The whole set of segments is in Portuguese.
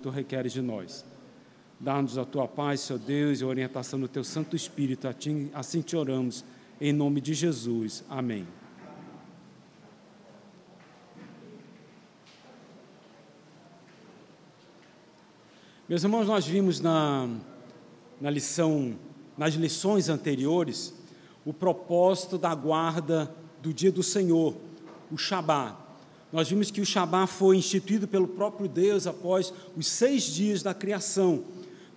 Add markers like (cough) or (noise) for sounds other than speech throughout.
tu requeres de nós. Dá-nos a tua paz, Senhor Deus, e a orientação do teu Santo Espírito. Assim te oramos, em nome de Jesus. Amém. Meus irmãos, nós vimos na, na lição, nas lições anteriores, o propósito da guarda do dia do Senhor, o Shabá. Nós vimos que o Shabá foi instituído pelo próprio Deus após os seis dias da criação,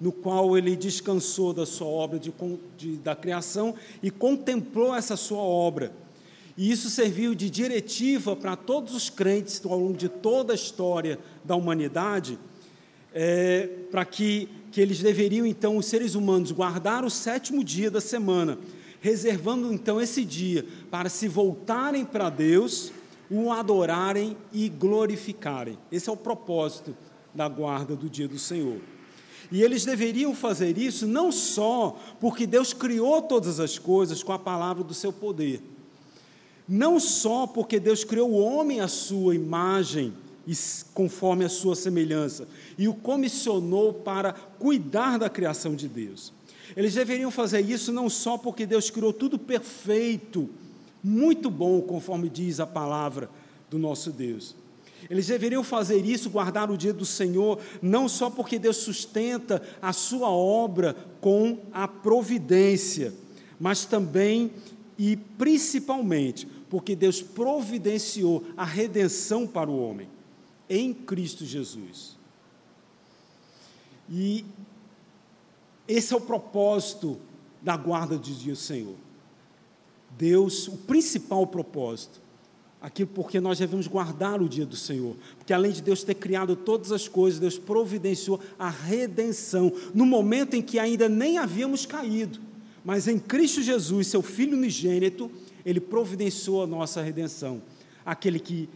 no qual ele descansou da sua obra de, de, da criação e contemplou essa sua obra. E isso serviu de diretiva para todos os crentes ao longo de toda a história da humanidade, é, para que, que eles deveriam, então, os seres humanos, guardar o sétimo dia da semana, reservando então esse dia para se voltarem para Deus o adorarem e glorificarem. Esse é o propósito da guarda do dia do Senhor. E eles deveriam fazer isso não só porque Deus criou todas as coisas com a palavra do seu poder, não só porque Deus criou o homem à sua imagem e conforme a sua semelhança e o comissionou para cuidar da criação de Deus. Eles deveriam fazer isso não só porque Deus criou tudo perfeito muito bom, conforme diz a palavra do nosso Deus. Eles deveriam fazer isso, guardar o dia do Senhor, não só porque Deus sustenta a sua obra com a providência, mas também e principalmente porque Deus providenciou a redenção para o homem em Cristo Jesus. E esse é o propósito da guarda do dia do Senhor. Deus, o principal propósito, aquilo porque nós devemos guardar o dia do Senhor, porque além de Deus ter criado todas as coisas, Deus providenciou a redenção, no momento em que ainda nem havíamos caído, mas em Cristo Jesus, seu Filho unigênito, Ele providenciou a nossa redenção, aquele que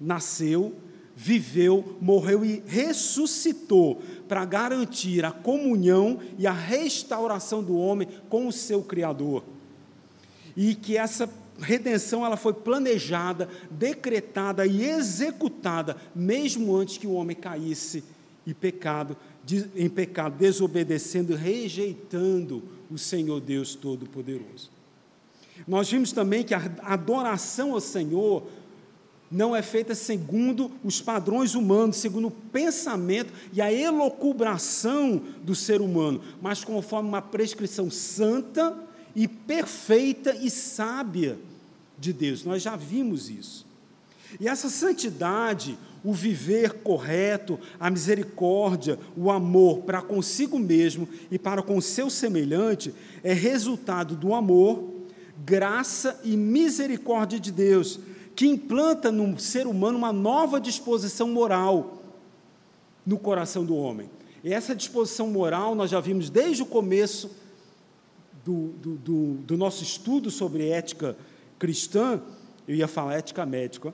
nasceu, viveu, morreu e ressuscitou para garantir a comunhão e a restauração do homem com o seu Criador e que essa redenção ela foi planejada, decretada e executada mesmo antes que o homem caísse em pecado, em pecado, desobedecendo, rejeitando o Senhor Deus Todo-Poderoso. Nós vimos também que a adoração ao Senhor não é feita segundo os padrões humanos, segundo o pensamento e a elocubração do ser humano, mas conforme uma prescrição santa e perfeita e sábia de Deus. Nós já vimos isso. E essa santidade, o viver correto, a misericórdia, o amor para consigo mesmo e para com seu semelhante, é resultado do amor, graça e misericórdia de Deus, que implanta no ser humano uma nova disposição moral no coração do homem. E essa disposição moral nós já vimos desde o começo do, do, do, do nosso estudo sobre ética cristã, eu ia falar ética médica,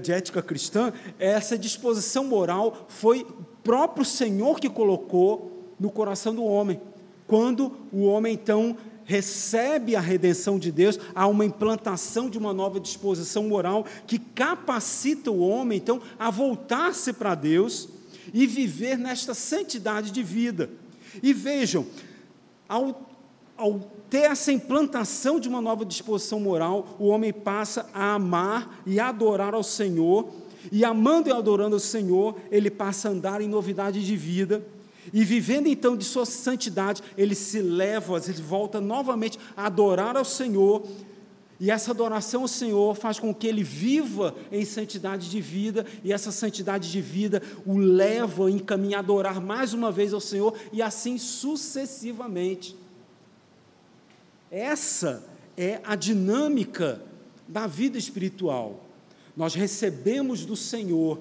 de ética cristã, essa disposição moral foi o próprio Senhor que colocou no coração do homem. Quando o homem, então, recebe a redenção de Deus, há uma implantação de uma nova disposição moral que capacita o homem, então, a voltar-se para Deus e viver nesta santidade de vida. E vejam, ao ao ter essa implantação de uma nova disposição moral, o homem passa a amar e adorar ao Senhor, e amando e adorando ao Senhor, ele passa a andar em novidade de vida, e vivendo então de sua santidade, ele se leva, ele volta novamente a adorar ao Senhor, e essa adoração ao Senhor faz com que ele viva em santidade de vida, e essa santidade de vida o leva a encaminhar a adorar mais uma vez ao Senhor, e assim sucessivamente. Essa é a dinâmica da vida espiritual. Nós recebemos do Senhor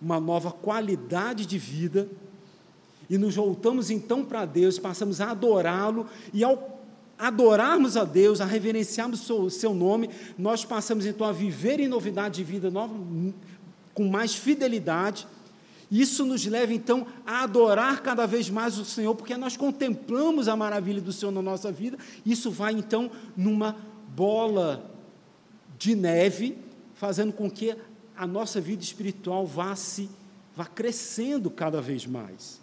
uma nova qualidade de vida e nos voltamos então para Deus, passamos a adorá-lo e ao adorarmos a Deus, a reverenciarmos o seu nome, nós passamos então a viver em novidade de vida nova, com mais fidelidade isso nos leva então a adorar cada vez mais o Senhor, porque nós contemplamos a maravilha do Senhor na nossa vida. Isso vai então numa bola de neve, fazendo com que a nossa vida espiritual vá se vá crescendo cada vez mais.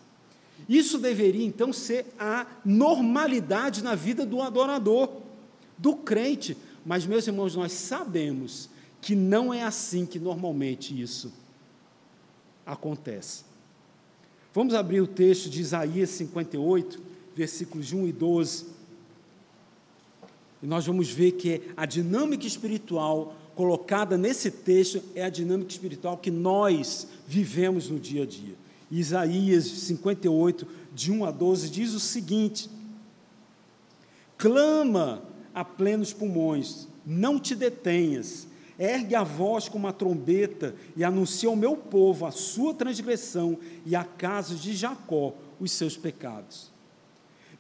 Isso deveria então ser a normalidade na vida do adorador, do crente. Mas, meus irmãos, nós sabemos que não é assim que normalmente isso acontece. Vamos abrir o texto de Isaías 58, versículos 1 e 12. E nós vamos ver que a dinâmica espiritual colocada nesse texto é a dinâmica espiritual que nós vivemos no dia a dia. Isaías 58, de 1 a 12, diz o seguinte: Clama a plenos pulmões, não te detenhas, ergue a voz como uma trombeta e anuncia ao meu povo a sua transgressão e à casa de Jacó os seus pecados.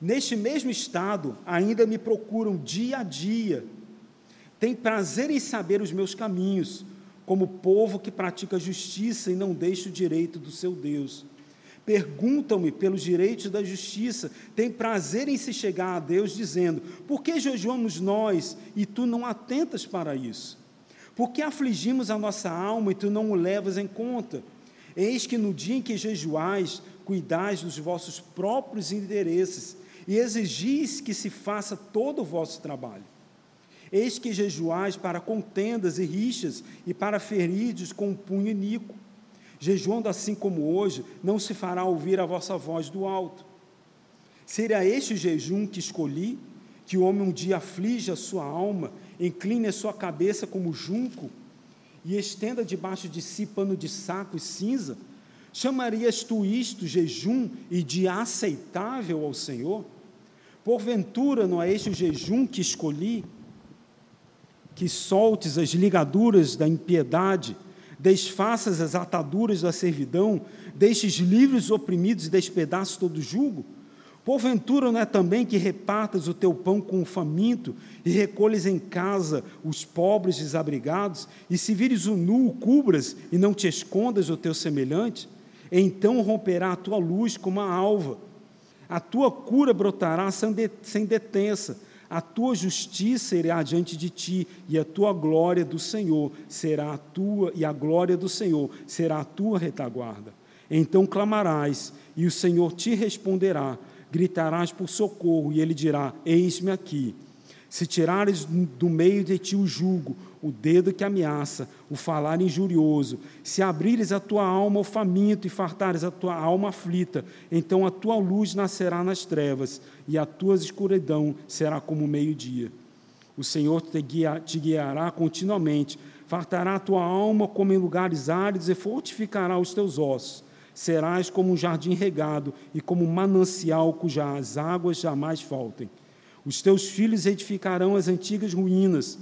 Neste mesmo estado, ainda me procuram dia a dia, tem prazer em saber os meus caminhos, como povo que pratica justiça e não deixa o direito do seu Deus. Perguntam-me pelos direitos da justiça, tem prazer em se chegar a Deus, dizendo: Por que jejuamos nós e tu não atentas para isso? Por que afligimos a nossa alma e tu não o levas em conta? Eis que no dia em que jejuais, cuidais dos vossos próprios interesses e exigis que se faça todo o vosso trabalho. Eis que jejuais para contendas e rixas e para feridos com um punho iníquo. Jejuando assim como hoje, não se fará ouvir a vossa voz do alto. Seria este o jejum que escolhi, que o homem um dia aflige a sua alma, incline a sua cabeça como junco e estenda debaixo de si pano de saco e cinza? Chamarias tu isto jejum e de aceitável ao Senhor? Porventura não é este o jejum que escolhi? que soltes as ligaduras da impiedade, desfaças as ataduras da servidão, deixes livres os oprimidos e despedaços todo jugo? Porventura não é também que repartas o teu pão com o faminto e recolhes em casa os pobres desabrigados, e se vires o nu, cubras e não te escondas o teu semelhante? Então romperá a tua luz como a alva, a tua cura brotará sem detença, a tua justiça irá diante de ti, e a tua glória do Senhor será a tua, e a glória do Senhor será a tua retaguarda. Então clamarás, e o Senhor te responderá, gritarás por socorro, e ele dirá: Eis-me aqui. Se tirares do meio de ti o jugo, o dedo que ameaça, o falar injurioso, se abrires a tua alma ao faminto e fartares a tua alma aflita, então a tua luz nascerá nas trevas e a tua escuridão será como meio-dia. O Senhor te, guia, te guiará continuamente, fartará a tua alma como em lugares áridos e fortificará os teus ossos. Serás como um jardim regado e como um manancial cujas águas jamais faltem. Os teus filhos edificarão as antigas ruínas.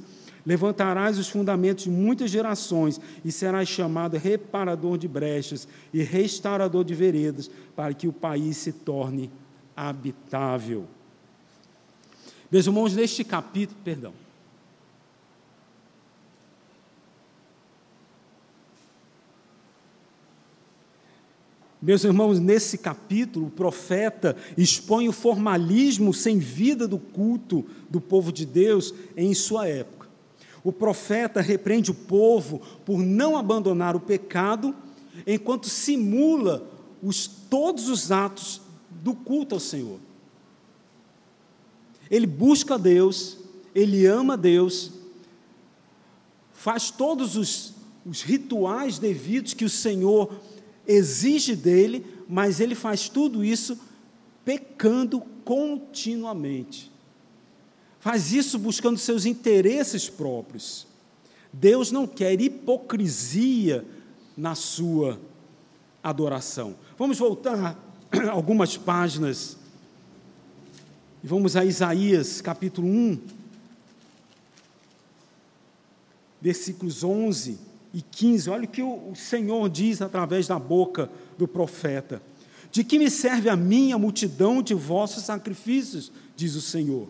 Levantarás os fundamentos de muitas gerações e serás chamado reparador de brechas e restaurador de veredas, para que o país se torne habitável. Meus irmãos, neste capítulo, perdão. Meus irmãos, nesse capítulo, o profeta expõe o formalismo sem vida do culto do povo de Deus em sua época. O profeta repreende o povo por não abandonar o pecado, enquanto simula os, todos os atos do culto ao Senhor. Ele busca Deus, ele ama Deus, faz todos os, os rituais devidos que o Senhor exige dele, mas ele faz tudo isso pecando continuamente. Faz isso buscando seus interesses próprios. Deus não quer hipocrisia na sua adoração. Vamos voltar (clears throat) algumas páginas e vamos a Isaías capítulo 1, versículos 11 e 15. Olha o que o Senhor diz através da boca do profeta: De que me serve a mim a multidão de vossos sacrifícios, diz o Senhor.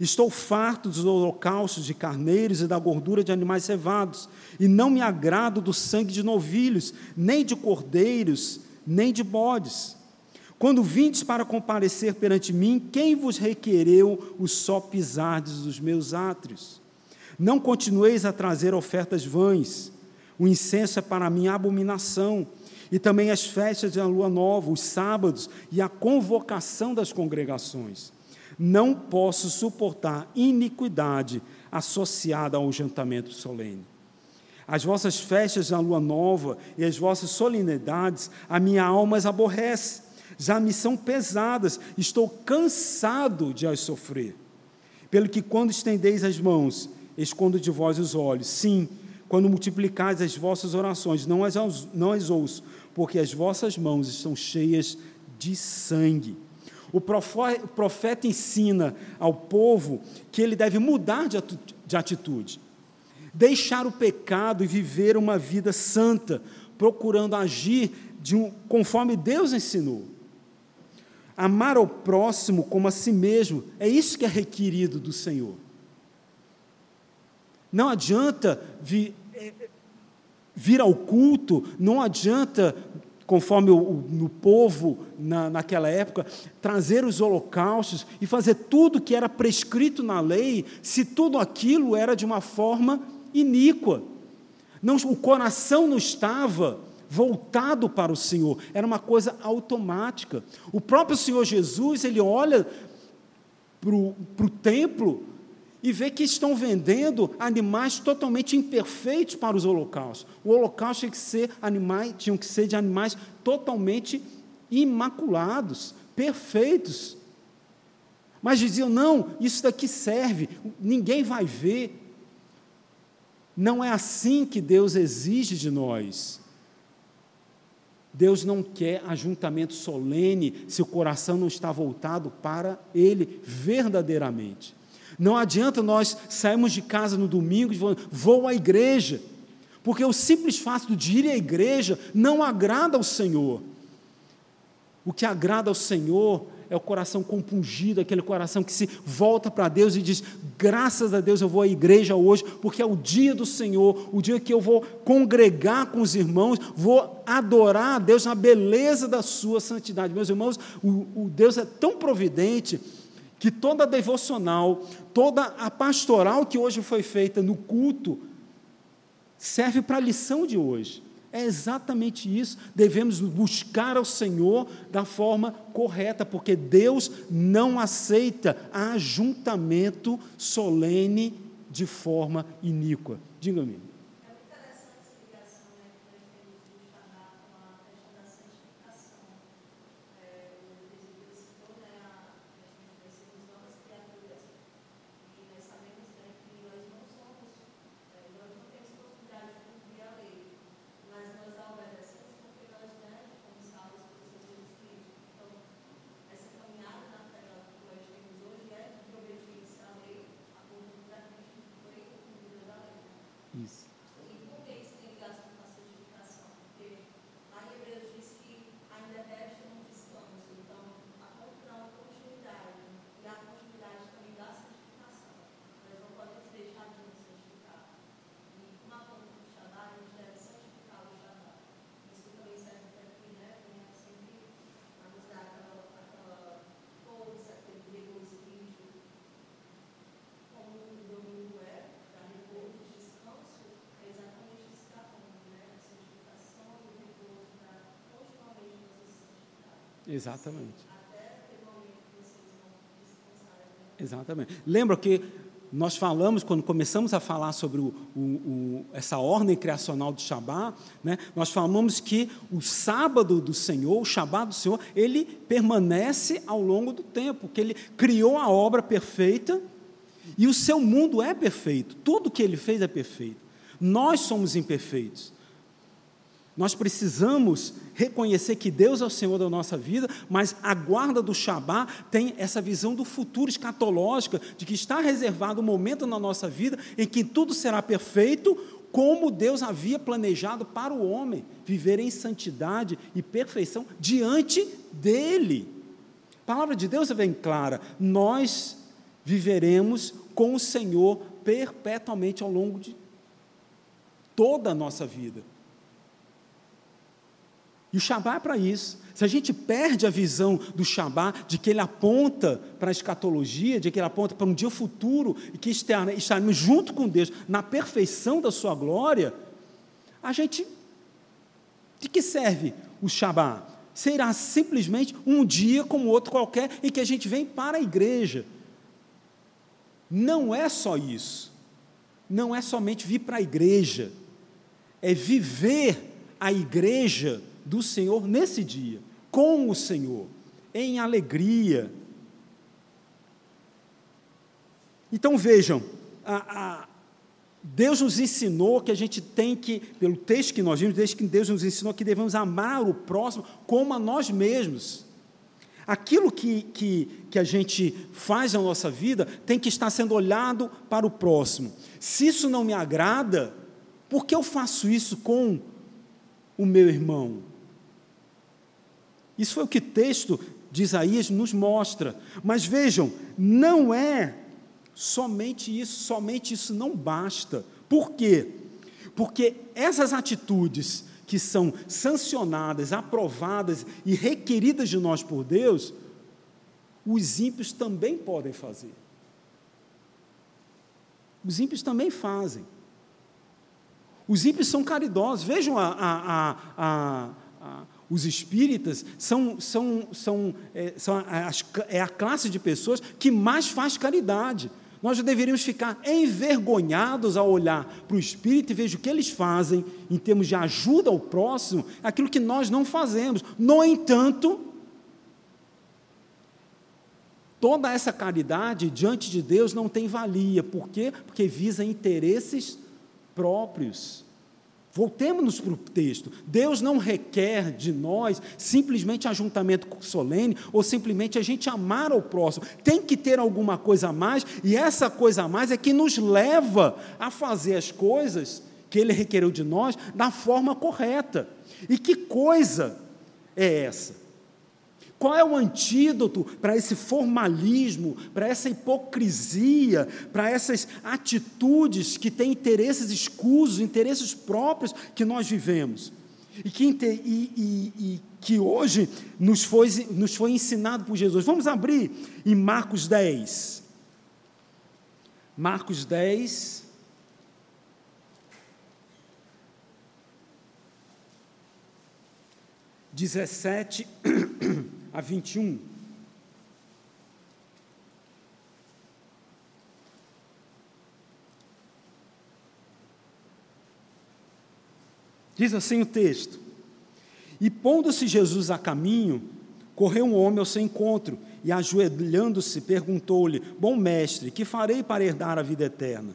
Estou farto dos holocaustos de carneiros e da gordura de animais cevados, e não me agrado do sangue de novilhos, nem de cordeiros, nem de bodes. Quando vindes para comparecer perante mim, quem vos requereu o só pisardes dos meus átrios? Não continueis a trazer ofertas vãs, o incenso é para mim abominação, e também as festas da lua nova, os sábados e a convocação das congregações. Não posso suportar iniquidade associada ao jantamento solene. As vossas festas da lua nova e as vossas solenidades, a minha alma as aborrece, já me são pesadas, estou cansado de as sofrer. Pelo que, quando estendeis as mãos, escondo de vós os olhos. Sim, quando multiplicais as vossas orações, não as, não as ouço, porque as vossas mãos estão cheias de sangue. O profeta ensina ao povo que ele deve mudar de atitude, deixar o pecado e viver uma vida santa, procurando agir de um, conforme Deus ensinou. Amar ao próximo como a si mesmo, é isso que é requerido do Senhor. Não adianta vir, é, vir ao culto, não adianta, conforme o, o povo na, naquela época, trazer os holocaustos e fazer tudo que era prescrito na lei, se tudo aquilo era de uma forma iníqua. Não, o coração não estava voltado para o Senhor, era uma coisa automática. O próprio Senhor Jesus, ele olha para o templo e vê que estão vendendo animais totalmente imperfeitos para os holocaustos. O holocausto tinha que ser animais, tinham que ser de animais totalmente imaculados, perfeitos. Mas diziam: "Não, isso daqui serve, ninguém vai ver". Não é assim que Deus exige de nós. Deus não quer ajuntamento solene se o coração não está voltado para Ele verdadeiramente. Não adianta nós sairmos de casa no domingo e falando, vou à igreja, porque o simples fato de ir à igreja não agrada ao Senhor. O que agrada ao Senhor é o coração compungido, aquele coração que se volta para Deus e diz: graças a Deus eu vou à igreja hoje, porque é o dia do Senhor, o dia que eu vou congregar com os irmãos, vou adorar a Deus na beleza da sua santidade. Meus irmãos, o, o Deus é tão providente que toda a devocional, toda a pastoral que hoje foi feita no culto, serve para a lição de hoje. É exatamente isso. Devemos buscar ao Senhor da forma correta, porque Deus não aceita ajuntamento solene de forma iníqua. Diga-me. Exatamente. Exatamente. Lembra que nós falamos, quando começamos a falar sobre o, o, o, essa ordem criacional de Shabá, né, nós falamos que o sábado do Senhor, o Shabá do Senhor, ele permanece ao longo do tempo, que ele criou a obra perfeita e o seu mundo é perfeito, tudo que ele fez é perfeito. Nós somos imperfeitos. Nós precisamos reconhecer que Deus é o Senhor da nossa vida, mas a guarda do Shabá tem essa visão do futuro escatológica, de que está reservado um momento na nossa vida em que tudo será perfeito, como Deus havia planejado para o homem, viver em santidade e perfeição diante dele. A palavra de Deus é bem clara: nós viveremos com o Senhor perpetuamente ao longo de toda a nossa vida. E o Shabá é para isso. Se a gente perde a visão do Shabá, de que ele aponta para a escatologia, de que ele aponta para um dia futuro, e que estaremos junto com Deus na perfeição da sua glória, a gente De que serve o Shabá? Será simplesmente um dia como outro qualquer em que a gente vem para a igreja. Não é só isso. Não é somente vir para a igreja. É viver a igreja do Senhor nesse dia, com o Senhor, em alegria. Então vejam, a, a, Deus nos ensinou que a gente tem que, pelo texto que nós vimos, desde que Deus nos ensinou que devemos amar o próximo como a nós mesmos. Aquilo que, que, que a gente faz na nossa vida tem que estar sendo olhado para o próximo. Se isso não me agrada, por que eu faço isso com o meu irmão? Isso foi o que o texto de Isaías nos mostra. Mas vejam, não é somente isso, somente isso não basta. Por quê? Porque essas atitudes que são sancionadas, aprovadas e requeridas de nós por Deus, os ímpios também podem fazer. Os ímpios também fazem. Os ímpios são caridosos. Vejam a, a, a, os espíritas são, são, são, é, são a, é a classe de pessoas que mais faz caridade. Nós já deveríamos ficar envergonhados ao olhar para o Espírito e ver o que eles fazem em termos de ajuda ao próximo, aquilo que nós não fazemos. No entanto, toda essa caridade diante de Deus não tem valia. Por quê? Porque visa interesses próprios. Voltemos para o texto. Deus não requer de nós simplesmente ajuntamento solene ou simplesmente a gente amar ao próximo. Tem que ter alguma coisa a mais, e essa coisa a mais é que nos leva a fazer as coisas que Ele requereu de nós da forma correta. E que coisa é essa? Qual é o antídoto para esse formalismo, para essa hipocrisia, para essas atitudes que têm interesses escusos, interesses próprios que nós vivemos? E que, e, e, e que hoje nos foi, nos foi ensinado por Jesus. Vamos abrir em Marcos 10. Marcos 10. Dezessete (clears throat) a 21. Diz assim o texto: E pondo-se Jesus a caminho, correu um homem ao seu encontro, e ajoelhando-se, perguntou-lhe: Bom mestre, que farei para herdar a vida eterna?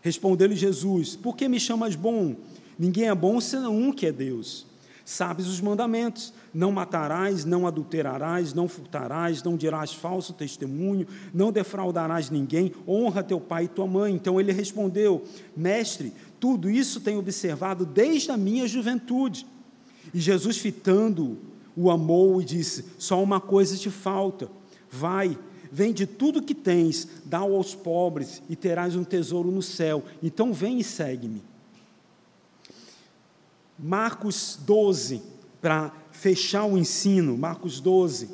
Respondeu-lhe Jesus: Por que me chamas bom? Ninguém é bom senão um que é Deus. Sabes os mandamentos: não matarás, não adulterarás, não furtarás, não dirás falso testemunho, não defraudarás ninguém, honra teu pai e tua mãe. Então ele respondeu: Mestre, tudo isso tenho observado desde a minha juventude. E Jesus, fitando, o amou e disse: Só uma coisa te falta. Vai, vende tudo que tens, dá aos pobres e terás um tesouro no céu. Então vem e segue-me. Marcos 12, para fechar o ensino, Marcos 12,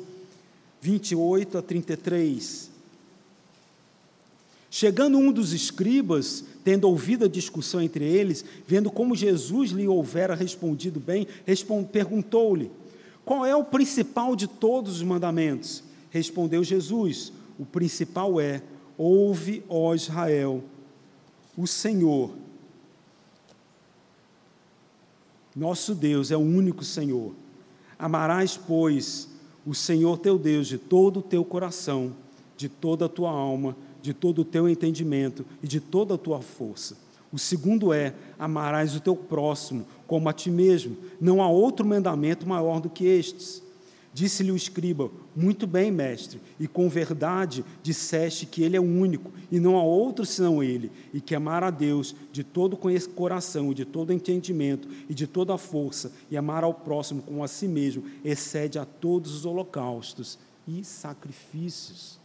28 a 33. Chegando um dos escribas, tendo ouvido a discussão entre eles, vendo como Jesus lhe houvera respondido bem, perguntou-lhe: Qual é o principal de todos os mandamentos? Respondeu Jesus: O principal é: Ouve, ó Israel, o Senhor nosso Deus é o único Senhor. Amarás, pois, o Senhor teu Deus de todo o teu coração, de toda a tua alma, de todo o teu entendimento e de toda a tua força. O segundo é: amarás o teu próximo como a ti mesmo. Não há outro mandamento maior do que estes. Disse-lhe o escriba: Muito bem, mestre, e com verdade disseste que ele é o único, e não há outro senão ele, e que amar a Deus de todo coração, de todo entendimento e de toda força, e amar ao próximo como a si mesmo, excede a todos os holocaustos e sacrifícios.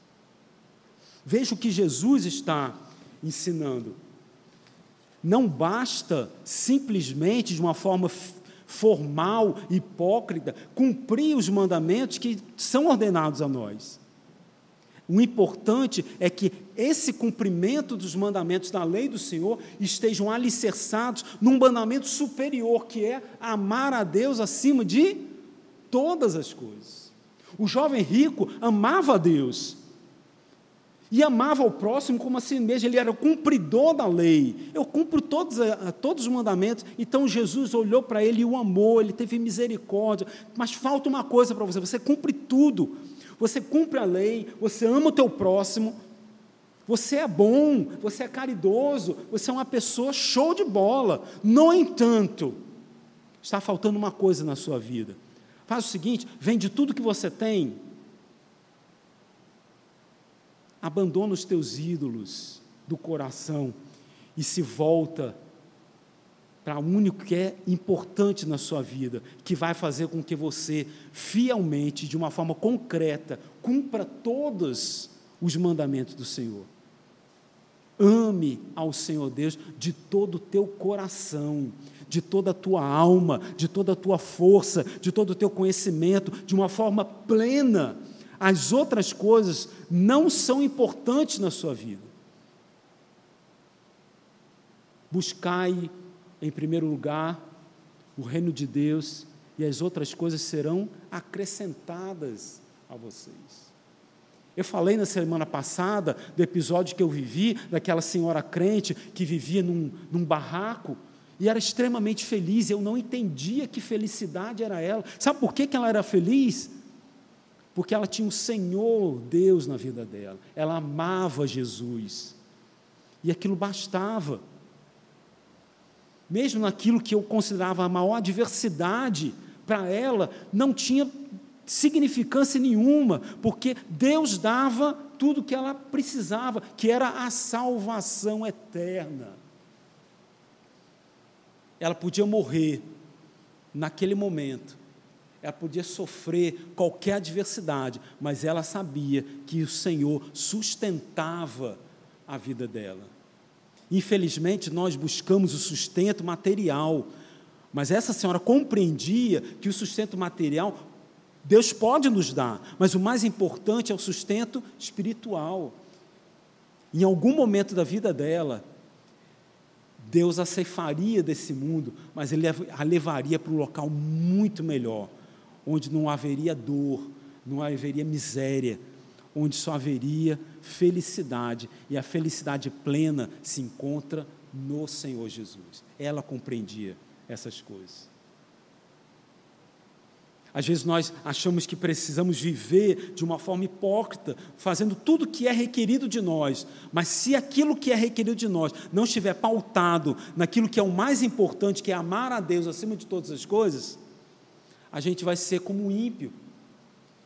Veja o que Jesus está ensinando. Não basta simplesmente de uma forma formal, hipócrita, cumprir os mandamentos que são ordenados a nós. O importante é que esse cumprimento dos mandamentos da lei do Senhor estejam alicerçados num mandamento superior, que é amar a Deus acima de todas as coisas. O jovem rico amava a Deus e amava o próximo como assim mesmo, ele era o cumpridor da lei. Eu cumpro todos, eh, todos os mandamentos. Então Jesus olhou para ele e o amou, ele teve misericórdia. Mas falta uma coisa para você: você cumpre tudo você cumpre a lei, você ama o teu próximo, você é bom, você é caridoso, você é uma pessoa show de bola. No entanto, está faltando uma coisa na sua vida. Faz o seguinte: vende tudo que você tem, abandona os teus ídolos do coração e se volta para o único que é importante na sua vida, que vai fazer com que você fielmente, de uma forma concreta, cumpra todos os mandamentos do Senhor. Ame ao Senhor Deus de todo o teu coração, de toda a tua alma, de toda a tua força, de todo o teu conhecimento, de uma forma plena. As outras coisas não são importantes na sua vida. Buscai em primeiro lugar o reino de Deus e as outras coisas serão acrescentadas a vocês. Eu falei na semana passada do episódio que eu vivi, daquela senhora crente que vivia num, num barraco e era extremamente feliz. Eu não entendia que felicidade era ela. Sabe por que, que ela era feliz? Porque ela tinha o Senhor Deus na vida dela. Ela amava Jesus. E aquilo bastava mesmo naquilo que eu considerava a maior adversidade para ela, não tinha significância nenhuma, porque Deus dava tudo que ela precisava, que era a salvação eterna. Ela podia morrer naquele momento, ela podia sofrer qualquer adversidade, mas ela sabia que o Senhor sustentava a vida dela. Infelizmente, nós buscamos o sustento material, mas essa senhora compreendia que o sustento material Deus pode nos dar, mas o mais importante é o sustento espiritual. Em algum momento da vida dela, Deus a ceifaria desse mundo, mas Ele a levaria para um local muito melhor, onde não haveria dor, não haveria miséria, onde só haveria felicidade, e a felicidade plena se encontra no Senhor Jesus. Ela compreendia essas coisas. Às vezes nós achamos que precisamos viver de uma forma hipócrita, fazendo tudo o que é requerido de nós, mas se aquilo que é requerido de nós não estiver pautado naquilo que é o mais importante, que é amar a Deus acima de todas as coisas, a gente vai ser como um ímpio,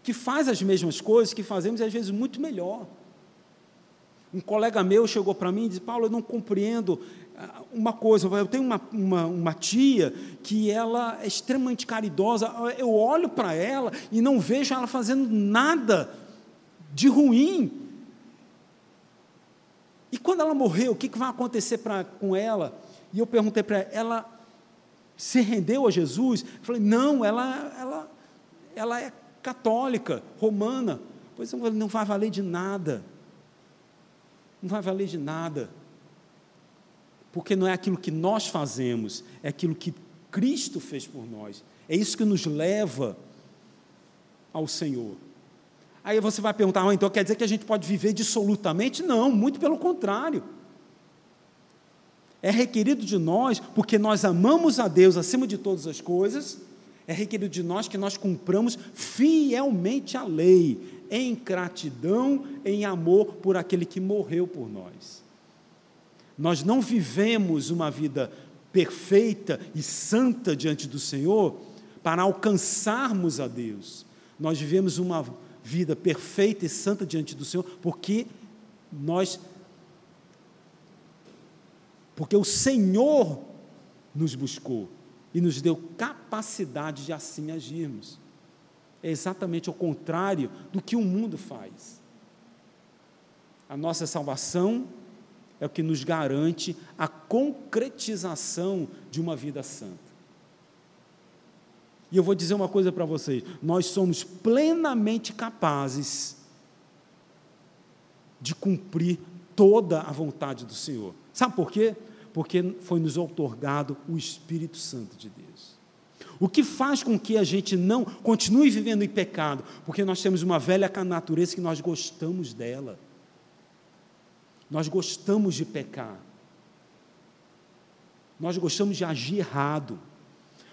que faz as mesmas coisas que fazemos e às vezes muito melhor. Um colega meu chegou para mim e disse: Paulo, eu não compreendo ah, uma coisa. Eu tenho uma, uma, uma tia que ela é extremamente caridosa. Eu olho para ela e não vejo ela fazendo nada de ruim. E quando ela morreu, o que, que vai acontecer pra, com ela? E eu perguntei para ela: ela se rendeu a Jesus? Eu falei: não, ela, ela, ela é católica, romana. Pois não vai valer de nada. Não vai valer de nada. Porque não é aquilo que nós fazemos, é aquilo que Cristo fez por nós. É isso que nos leva ao Senhor. Aí você vai perguntar, ah, então quer dizer que a gente pode viver dissolutamente? Não, muito pelo contrário. É requerido de nós, porque nós amamos a Deus acima de todas as coisas, é requerido de nós que nós cumpramos fielmente a lei, em gratidão, em amor por aquele que morreu por nós. Nós não vivemos uma vida perfeita e santa diante do Senhor para alcançarmos a Deus. Nós vivemos uma vida perfeita e santa diante do Senhor porque nós porque o Senhor nos buscou e nos deu capacidade de assim agirmos. É exatamente o contrário do que o mundo faz. A nossa salvação é o que nos garante a concretização de uma vida santa. E eu vou dizer uma coisa para vocês: nós somos plenamente capazes de cumprir toda a vontade do Senhor. Sabe por quê? Porque foi nos otorgado o Espírito Santo de Deus. O que faz com que a gente não continue vivendo em pecado? Porque nós temos uma velha natureza que nós gostamos dela. Nós gostamos de pecar. Nós gostamos de agir errado.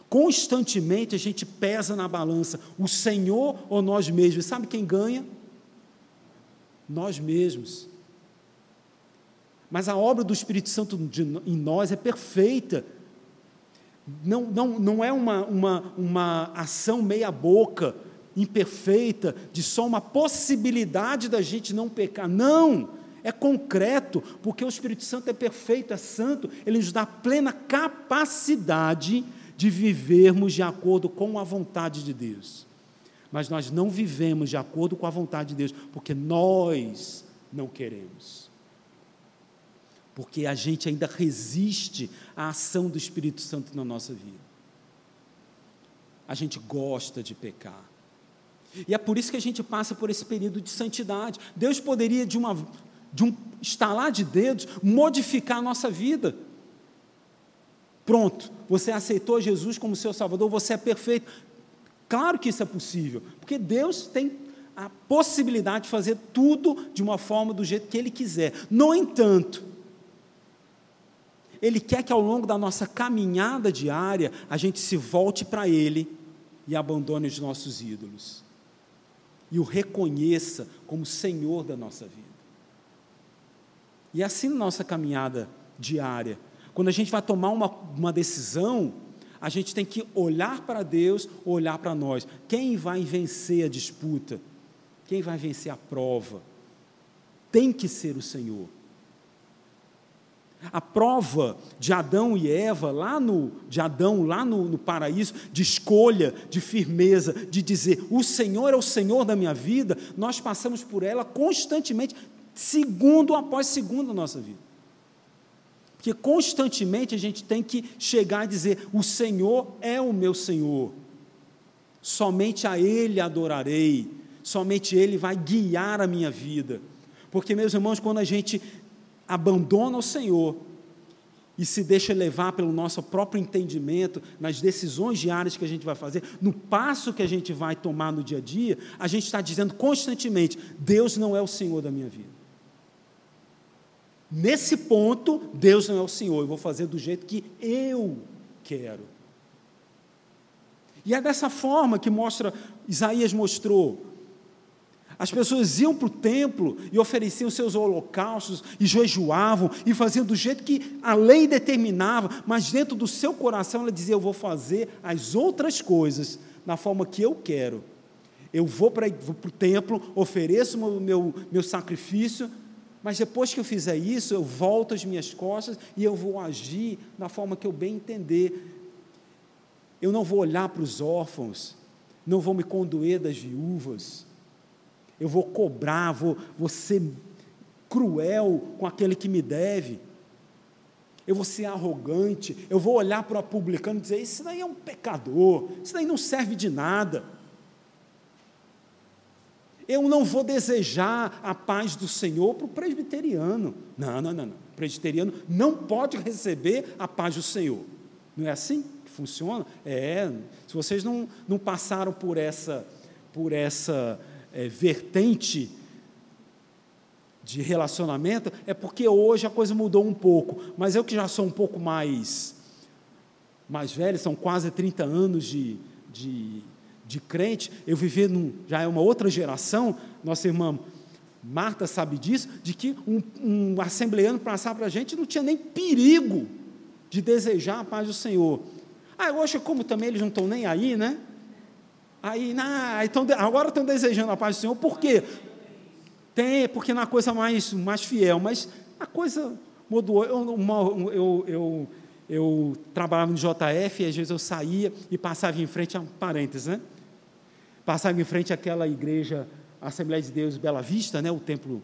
Constantemente a gente pesa na balança o Senhor ou nós mesmos. Sabe quem ganha? Nós mesmos. Mas a obra do Espírito Santo de, em nós é perfeita. Não, não, não é uma, uma, uma ação meia-boca, imperfeita, de só uma possibilidade da gente não pecar. Não! é concreto, porque o Espírito Santo é perfeito, é santo, ele nos dá plena capacidade de vivermos de acordo com a vontade de Deus. Mas nós não vivemos de acordo com a vontade de Deus, porque nós não queremos. Porque a gente ainda resiste à ação do Espírito Santo na nossa vida. A gente gosta de pecar. E é por isso que a gente passa por esse período de santidade. Deus poderia, de uma, de um estalar de dedos, modificar a nossa vida. Pronto, você aceitou Jesus como seu Salvador, você é perfeito. Claro que isso é possível, porque Deus tem a possibilidade de fazer tudo de uma forma do jeito que Ele quiser. No entanto, Ele quer que ao longo da nossa caminhada diária a gente se volte para Ele e abandone os nossos ídolos e o reconheça como Senhor da nossa vida. E é assim na nossa caminhada diária. Quando a gente vai tomar uma, uma decisão, a gente tem que olhar para Deus, olhar para nós. Quem vai vencer a disputa? Quem vai vencer a prova? Tem que ser o Senhor. A prova de Adão e Eva, lá no, de Adão, lá no, no paraíso, de escolha, de firmeza, de dizer, o Senhor é o Senhor da minha vida, nós passamos por ela constantemente, segundo após segundo na nossa vida. Porque constantemente a gente tem que chegar e dizer: O Senhor é o meu Senhor, somente a Ele adorarei, somente Ele vai guiar a minha vida. Porque, meus irmãos, quando a gente abandona o Senhor e se deixa levar pelo nosso próprio entendimento, nas decisões diárias que a gente vai fazer, no passo que a gente vai tomar no dia a dia, a gente está dizendo constantemente: Deus não é o Senhor da minha vida. Nesse ponto, Deus não é o Senhor, eu vou fazer do jeito que eu quero. E é dessa forma que mostra, Isaías mostrou. As pessoas iam para o templo e ofereciam seus holocaustos, e jejuavam, e faziam do jeito que a lei determinava, mas dentro do seu coração ela dizia: Eu vou fazer as outras coisas na forma que eu quero. Eu vou para, o templo, ofereço o meu, meu, meu sacrifício, mas depois que eu fizer isso, eu volto as minhas costas e eu vou agir da forma que eu bem entender. Eu não vou olhar para os órfãos, não vou me condoer das viúvas, eu vou cobrar, vou, vou ser cruel com aquele que me deve, eu vou ser arrogante, eu vou olhar para o publicano e dizer: Isso daí é um pecador, isso daí não serve de nada. Eu não vou desejar a paz do Senhor para o presbiteriano. Não, não, não, não. O presbiteriano não pode receber a paz do Senhor. Não é assim que funciona? É. Se vocês não, não passaram por essa, por essa é, vertente de relacionamento, é porque hoje a coisa mudou um pouco. Mas eu que já sou um pouco mais, mais velho, são quase 30 anos de, de de crente, eu vivi num, já é uma outra geração, nossa irmã Marta sabe disso, de que um, um assembleano passar para a gente não tinha nem perigo de desejar a paz do Senhor. Ah, hoje, como também eles não estão nem aí, né? Aí, nah, então, agora estão desejando a paz do Senhor, por quê? Tem, porque na coisa mais, mais fiel, mas a coisa mudou. Eu, eu, eu, eu trabalhava no JF, e às vezes eu saía e passava em frente a um parênteses, né? passava em frente àquela igreja, Assembleia de Deus Bela Vista, né, o templo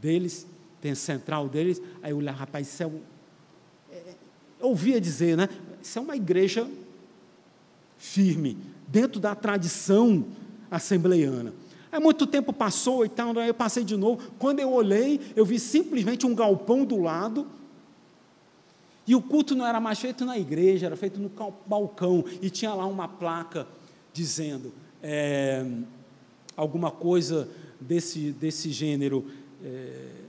deles, tem central deles, aí eu olhava, rapaz, isso é um. É, eu ouvia dizer, né? Isso é uma igreja firme, dentro da tradição assembleiana. Aí muito tempo passou e tal, aí eu passei de novo. Quando eu olhei, eu vi simplesmente um galpão do lado. E o culto não era mais feito na igreja, era feito no balcão. E tinha lá uma placa dizendo é, alguma coisa desse, desse gênero. É,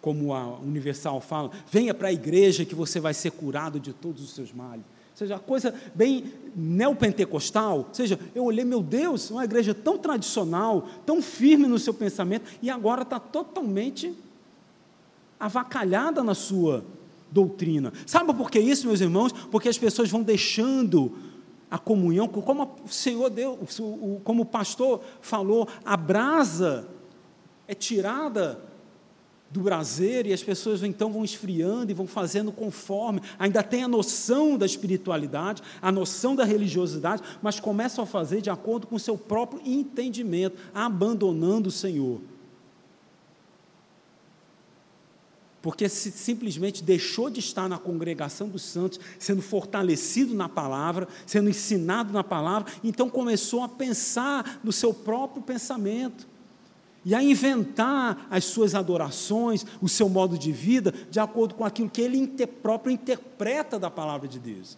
como a Universal fala, venha para a igreja que você vai ser curado de todos os seus males. Seja, coisa bem neopentecostal. Ou seja, eu olhei, meu Deus, uma igreja tão tradicional, tão firme no seu pensamento, e agora está totalmente avacalhada na sua doutrina. Sabe por que isso, meus irmãos? Porque as pessoas vão deixando a comunhão, como o Senhor deu, como o pastor falou, a brasa é tirada do braseiro e as pessoas então vão esfriando e vão fazendo conforme, ainda tem a noção da espiritualidade, a noção da religiosidade, mas começam a fazer de acordo com o seu próprio entendimento, abandonando o Senhor. Porque se simplesmente deixou de estar na congregação dos santos, sendo fortalecido na palavra, sendo ensinado na palavra, então começou a pensar no seu próprio pensamento e a inventar as suas adorações, o seu modo de vida, de acordo com aquilo que ele inter, próprio interpreta da palavra de Deus.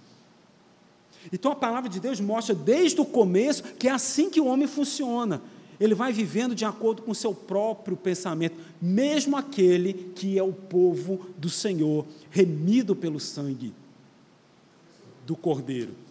Então a palavra de Deus mostra desde o começo que é assim que o homem funciona. Ele vai vivendo de acordo com o seu próprio pensamento, mesmo aquele que é o povo do Senhor, remido pelo sangue do Cordeiro.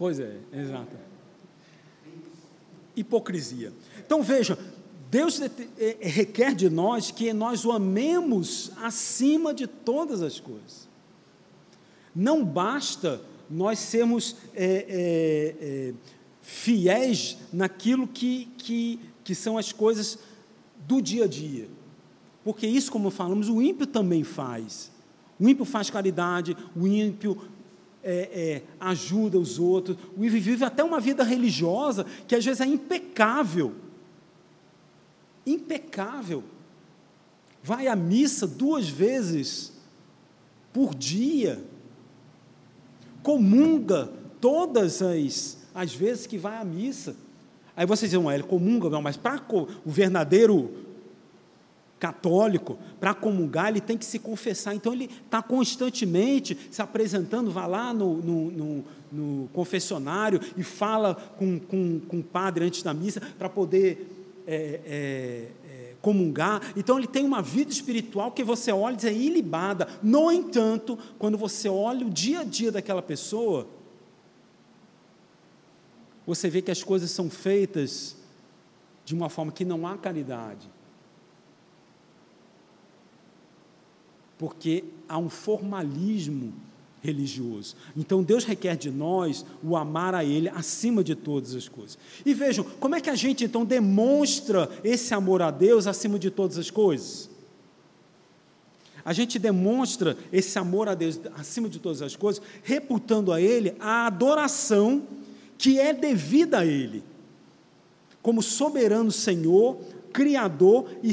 Pois é, exato. Hipocrisia. Então veja, Deus é, requer de nós que nós o amemos acima de todas as coisas. Não basta nós sermos é, é, é, fiéis naquilo que, que, que são as coisas do dia a dia. Porque isso, como falamos, o ímpio também faz. O ímpio faz caridade, o ímpio é, é, ajuda os outros, o ímpio vive até uma vida religiosa que às vezes é impecável. Impecável. Vai à missa duas vezes por dia. Comunga todas as, as vezes que vai à missa. Aí vocês dizem, ele comunga, não, mas para o verdadeiro católico, para comungar, ele tem que se confessar. Então, ele está constantemente se apresentando, vai lá no, no, no, no confessionário e fala com, com, com o padre antes da missa para poder é, é, é, comungar. Então, ele tem uma vida espiritual que você olha e diz é ilibada. No entanto, quando você olha o dia a dia daquela pessoa, você vê que as coisas são feitas de uma forma que não há caridade porque há um formalismo religioso. Então Deus requer de nós o amar a Ele acima de todas as coisas. E vejam, como é que a gente então demonstra esse amor a Deus acima de todas as coisas? A gente demonstra esse amor a Deus acima de todas as coisas, reputando a Ele a adoração que é devida a Ele, como soberano Senhor, Criador e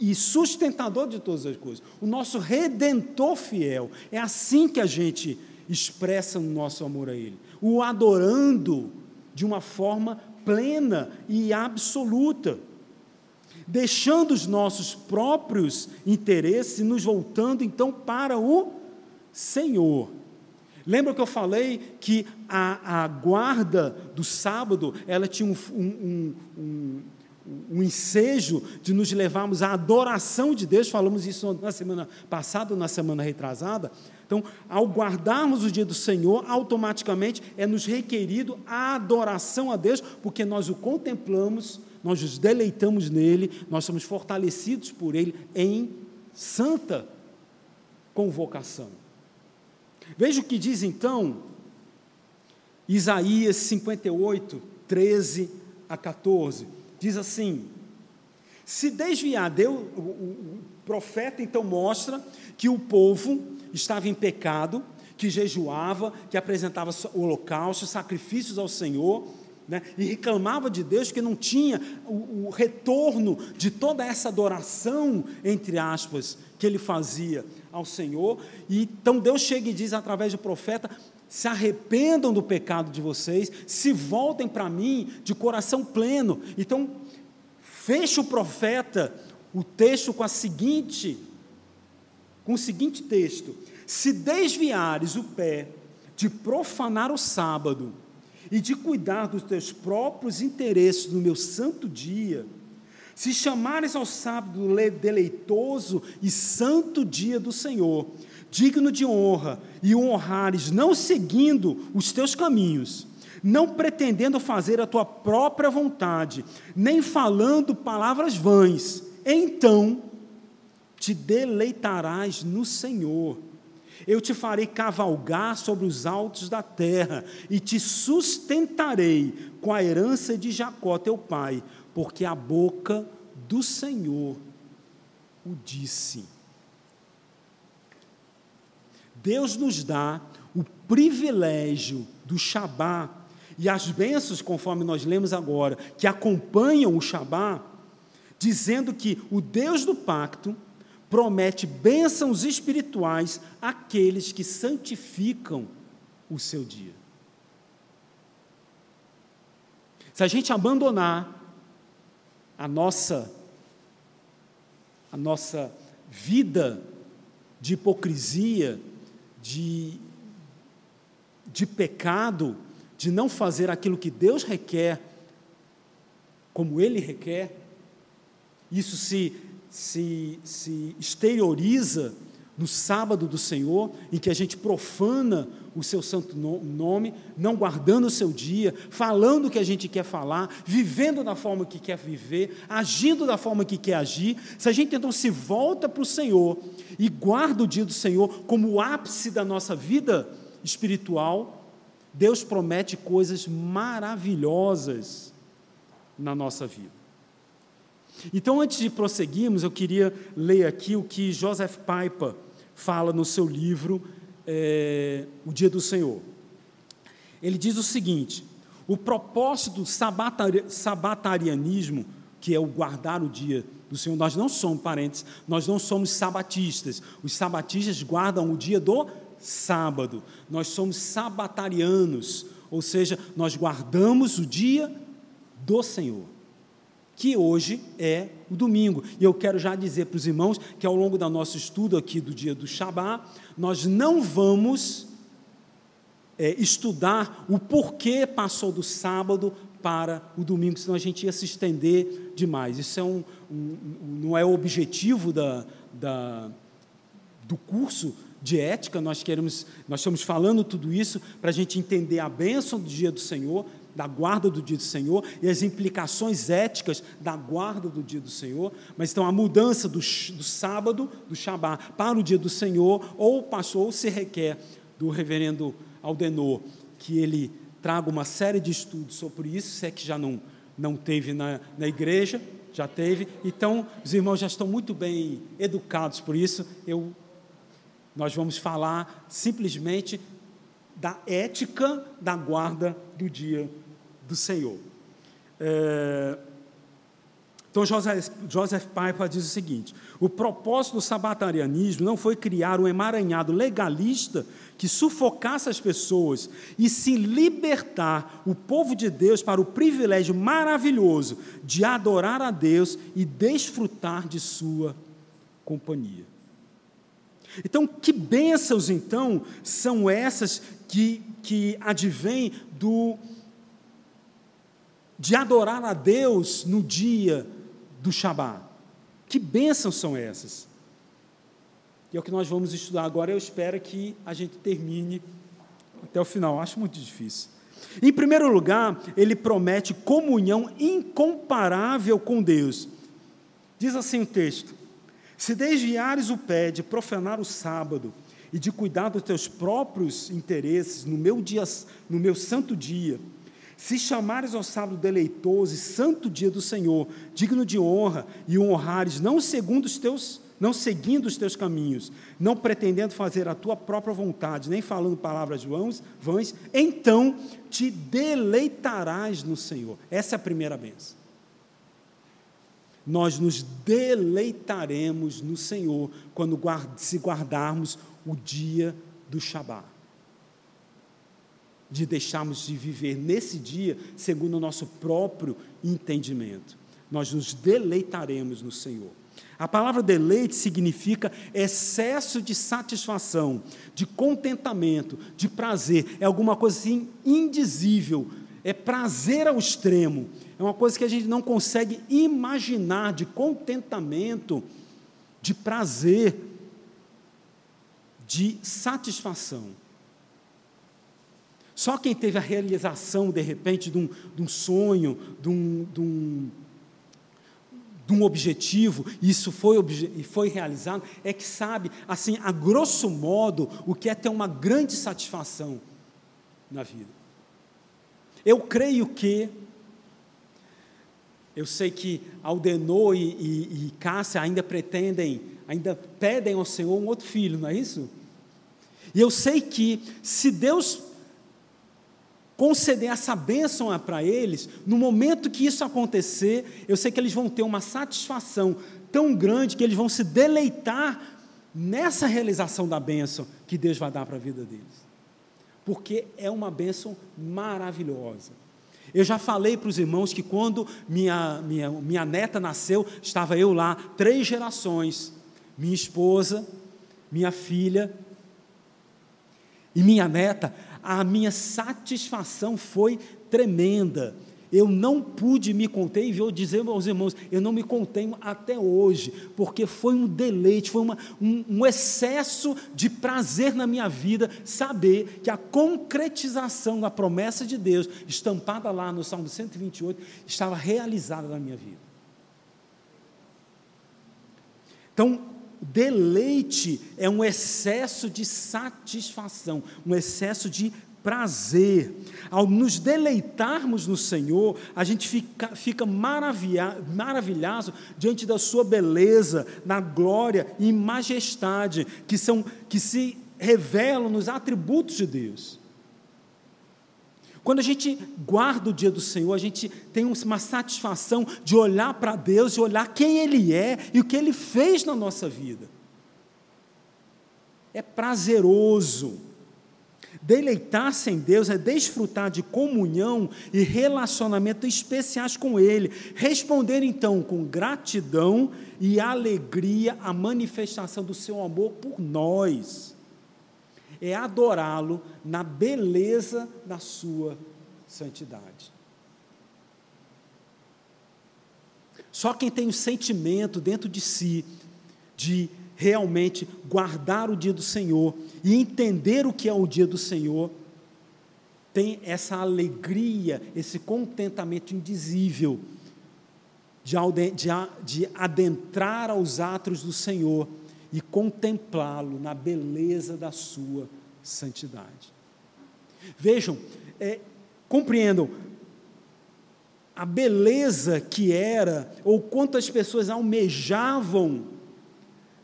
e sustentador de todas as coisas, o nosso redentor fiel. É assim que a gente expressa o nosso amor a Ele, o adorando de uma forma plena e absoluta, deixando os nossos próprios interesses e nos voltando então para o Senhor. Lembra que eu falei que a, a guarda do sábado ela tinha um, um, um, um ensejo de nos levarmos à adoração de Deus, falamos isso na semana passada, na semana retrasada. Então, ao guardarmos o dia do Senhor, automaticamente é nos requerido a adoração a Deus, porque nós o contemplamos, nós nos deleitamos nele, nós somos fortalecidos por ele em santa convocação. Veja o que diz então Isaías 58, 13 a 14 diz assim: se desviar, Deus, profeta então mostra que o povo estava em pecado, que jejuava, que apresentava holocaustos, sacrifícios ao Senhor, né, e reclamava de Deus que não tinha o, o retorno de toda essa adoração, entre aspas, que ele fazia ao Senhor. E então Deus chega e diz através do profeta: se arrependam do pecado de vocês, se voltem para mim de coração pleno. Então, fecha o profeta o texto com a seguinte com o seguinte texto: Se desviares o pé de profanar o sábado e de cuidar dos teus próprios interesses no meu santo dia, se chamares ao sábado deleitoso e santo dia do Senhor, digno de honra, e o honrares não seguindo os teus caminhos, não pretendendo fazer a tua própria vontade, nem falando palavras vãs, então te deleitarás no Senhor. Eu te farei cavalgar sobre os altos da terra e te sustentarei com a herança de Jacó, teu pai, porque a boca do Senhor o disse. Deus nos dá o privilégio do Shabá e as bênçãos, conforme nós lemos agora, que acompanham o Shabá, dizendo que o Deus do pacto promete bênçãos espirituais àqueles que santificam o seu dia. Se a gente abandonar a nossa a nossa vida de hipocrisia, de, de pecado, de não fazer aquilo que Deus requer, como Ele requer, isso se se, se exterioriza no sábado do Senhor, em que a gente profana o seu santo nome, não guardando o seu dia, falando o que a gente quer falar, vivendo da forma que quer viver, agindo da forma que quer agir. Se a gente então se volta para o Senhor e guarda o dia do Senhor como o ápice da nossa vida espiritual, Deus promete coisas maravilhosas na nossa vida. Então, antes de prosseguirmos, eu queria ler aqui o que Joseph Piper fala no seu livro é, O Dia do Senhor. Ele diz o seguinte: o propósito do sabatarianismo, que é o guardar o dia do Senhor, nós não somos parentes, nós não somos sabatistas. Os sabatistas guardam o dia do sábado. Nós somos sabatarianos, ou seja, nós guardamos o dia do Senhor que hoje é o domingo. E eu quero já dizer para os irmãos que ao longo do nosso estudo aqui do dia do Shabá, nós não vamos é, estudar o porquê passou do sábado para o domingo, senão a gente ia se estender demais. Isso é um, um, não é o objetivo da, da, do curso de ética, nós queremos, nós estamos falando tudo isso para a gente entender a bênção do dia do Senhor, da guarda do dia do Senhor e as implicações éticas da guarda do dia do Senhor, mas então a mudança do, do sábado, do Shabá, para o dia do Senhor, ou passou, ou se requer do reverendo Aldenor, que ele traga uma série de estudos sobre isso, se é que já não, não teve na, na igreja, já teve, então os irmãos já estão muito bem educados por isso, eu, nós vamos falar simplesmente da ética da guarda do dia do Senhor. É, então, Joseph, Joseph Piper diz o seguinte: o propósito do sabatarianismo não foi criar um emaranhado legalista que sufocasse as pessoas e se libertar o povo de Deus para o privilégio maravilhoso de adorar a Deus e desfrutar de sua companhia. Então, que bênçãos então são essas que, que advêm do de adorar a Deus no dia do Shabat. Que bênçãos são essas? E é o que nós vamos estudar agora. Eu espero que a gente termine até o final. Acho muito difícil. Em primeiro lugar, ele promete comunhão incomparável com Deus. Diz assim o texto: Se desviares o pé de profanar o sábado e de cuidar dos teus próprios interesses no meu dia, no meu santo dia, se chamares ao sábado deleitoso e santo dia do Senhor, digno de honra, e o honrares não segundo os teus não seguindo os teus caminhos, não pretendendo fazer a tua própria vontade, nem falando palavras vãs, vãs então te deleitarás no Senhor. Essa é a primeira benção. Nós nos deleitaremos no Senhor quando se guardarmos o dia do Shabat. De deixarmos de viver nesse dia segundo o nosso próprio entendimento. Nós nos deleitaremos no Senhor. A palavra deleite significa excesso de satisfação, de contentamento, de prazer. É alguma coisa assim indizível. É prazer ao extremo. É uma coisa que a gente não consegue imaginar de contentamento, de prazer, de satisfação. Só quem teve a realização, de repente, de um, de um sonho, de um, de um de um objetivo, e isso foi, foi realizado, é que sabe, assim, a grosso modo, o que é ter uma grande satisfação na vida. Eu creio que, eu sei que Aldenor e, e, e Cássia ainda pretendem, ainda pedem ao Senhor um outro filho, não é isso? E eu sei que, se Deus conceder essa bênção para eles, no momento que isso acontecer, eu sei que eles vão ter uma satisfação tão grande que eles vão se deleitar nessa realização da bênção que Deus vai dar para a vida deles. Porque é uma bênção maravilhosa. Eu já falei para os irmãos que quando minha, minha, minha neta nasceu, estava eu lá, três gerações: minha esposa, minha filha e minha neta a minha satisfação foi tremenda. Eu não pude me conter, e vou dizer aos irmãos, eu não me contenho até hoje, porque foi um deleite, foi uma, um, um excesso de prazer na minha vida saber que a concretização da promessa de Deus, estampada lá no Salmo 128, estava realizada na minha vida. Então, Deleite é um excesso de satisfação, um excesso de prazer. Ao nos deleitarmos no Senhor, a gente fica, fica maravilha, maravilhado diante da Sua beleza, na glória e majestade que, são, que se revelam nos atributos de Deus. Quando a gente guarda o dia do Senhor, a gente tem uma satisfação de olhar para Deus e olhar quem Ele é e o que Ele fez na nossa vida. É prazeroso. Deleitar-se em Deus é desfrutar de comunhão e relacionamento especiais com Ele. Responder então com gratidão e alegria à manifestação do seu amor por nós é adorá-lo na beleza da sua santidade. Só quem tem o sentimento dentro de si de realmente guardar o dia do Senhor e entender o que é o dia do Senhor, tem essa alegria, esse contentamento indizível de, de, de adentrar aos atos do Senhor e contemplá-lo na beleza da sua santidade. Vejam, é, compreendam a beleza que era, ou quantas pessoas almejavam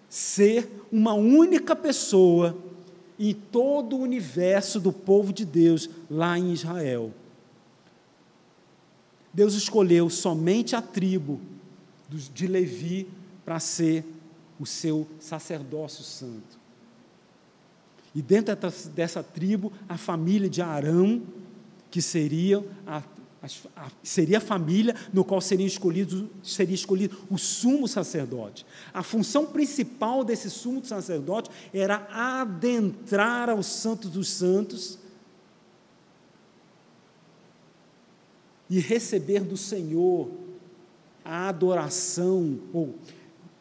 ser uma única pessoa em todo o universo do povo de Deus lá em Israel. Deus escolheu somente a tribo de Levi para ser o seu sacerdócio santo. E dentro dessa tribo, a família de Arão, que seria a, a, seria a família no qual seria escolhido, seria escolhido o sumo sacerdote. A função principal desse sumo sacerdote era adentrar ao Santo dos Santos e receber do Senhor a adoração, ou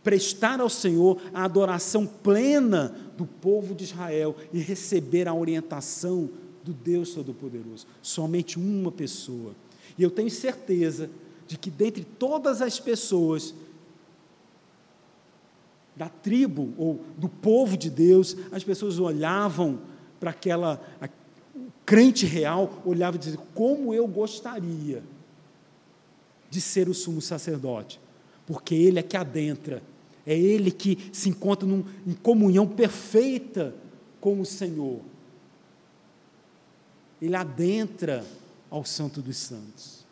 prestar ao Senhor a adoração plena do povo de Israel e receber a orientação do Deus Todo-Poderoso. Somente uma pessoa. E eu tenho certeza de que dentre todas as pessoas da tribo ou do povo de Deus, as pessoas olhavam para aquela crente real, olhavam e diziam: como eu gostaria de ser o sumo sacerdote, porque ele é que adentra É ele que se encontra num, em comunhão perfeita com o Senhor. Ele adentra ao Santo dos Santos.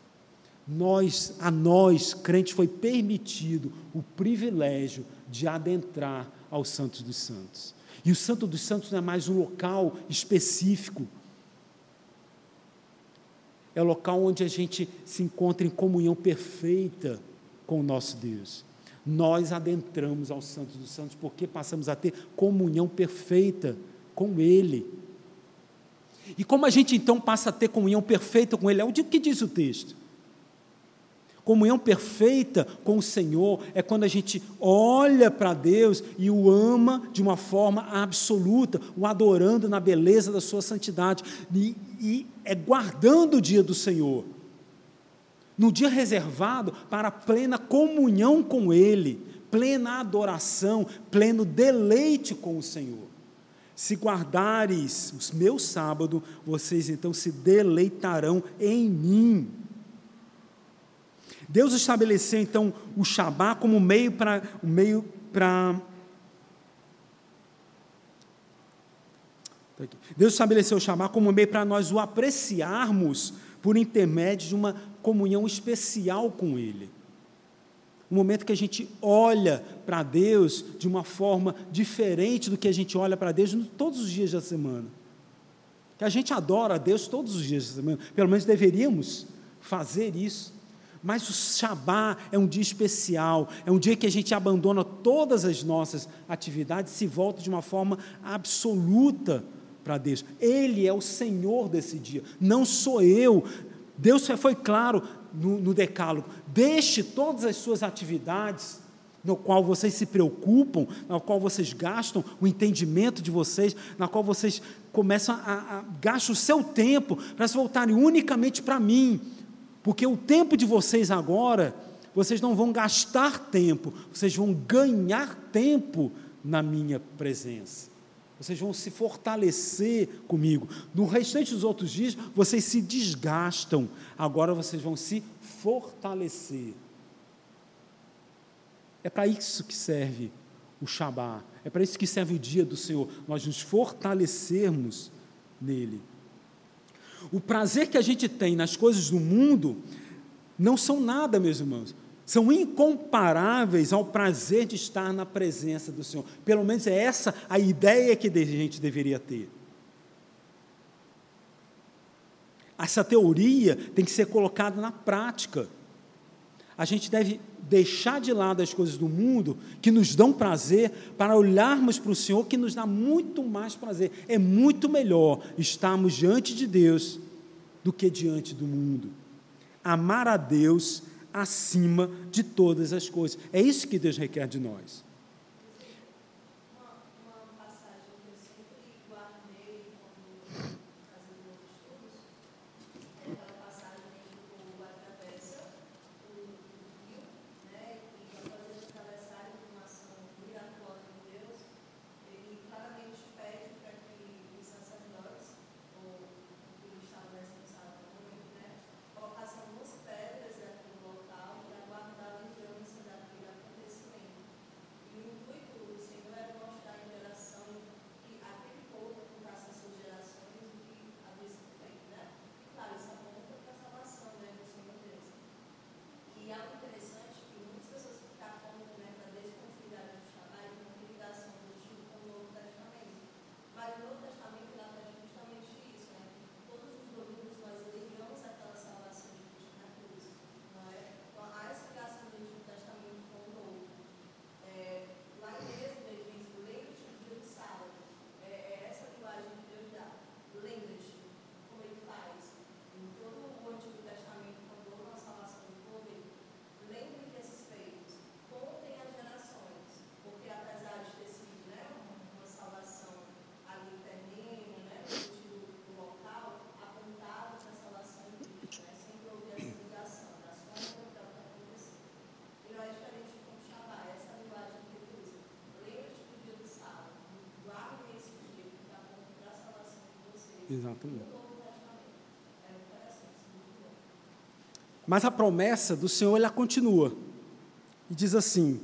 Nós, a nós, crentes, foi permitido o privilégio de adentrar ao Santo dos Santos. E o Santo dos Santos não é mais um local específico. É o local onde a gente se encontra em comunhão perfeita com o nosso Deus. Nós adentramos ao Santo dos Santos porque passamos a ter comunhão perfeita com Ele. E como a gente então passa a ter comunhão perfeita com Ele? É o que diz o texto. Comunhão perfeita com o Senhor é quando a gente olha para Deus e o ama de uma forma absoluta, o adorando na beleza da sua santidade, e, e é guardando o dia do Senhor. No dia reservado para plena comunhão com Ele, plena adoração, pleno deleite com o Senhor. Se guardares os meus sábados, vocês então se deleitarão em mim. Deus estabeleceu então o Shabá como meio para o meio para Deus estabeleceu o Shabá como meio para nós o apreciarmos por intermédio de uma comunhão especial com Ele um momento que a gente olha para Deus de uma forma diferente do que a gente olha para Deus todos os dias da semana. Que a gente adora a Deus todos os dias da semana, pelo menos deveríamos fazer isso. Mas o Shabá é um dia especial, é um dia que a gente abandona todas as nossas atividades e se volta de uma forma absoluta para Deus. Ele é o Senhor desse dia, não sou eu. Deus foi claro, no, no decálogo. Deixe todas as suas atividades, no qual vocês se preocupam, na qual vocês gastam o entendimento de vocês, na qual vocês começam a, a gastar o seu tempo para se voltarem unicamente para mim, porque o tempo de vocês agora, vocês não vão gastar tempo, vocês vão ganhar tempo na minha presença. Vocês vão se fortalecer comigo. No restante dos outros dias, vocês se desgastam. Agora vocês vão se fortalecer. É para isso que serve o Shabá. É para isso que serve o dia do Senhor. Nós nos fortalecermos nele. O prazer que a gente tem nas coisas do mundo não são nada, meus irmãos são incomparáveis ao prazer de estar na presença do Senhor. Pelo menos é essa a ideia que a gente deveria ter. Essa teoria tem que ser colocada na prática. A gente deve deixar de lado as coisas do mundo que nos dão prazer para olharmos para o Senhor que nos dá muito mais prazer. É muito melhor estarmos diante de Deus do que diante do mundo. Amar a Deus acima de todas as coisas. É isso que Deus requer de nós. Exatamente. Mas a promessa do Senhor ela continua. E diz assim: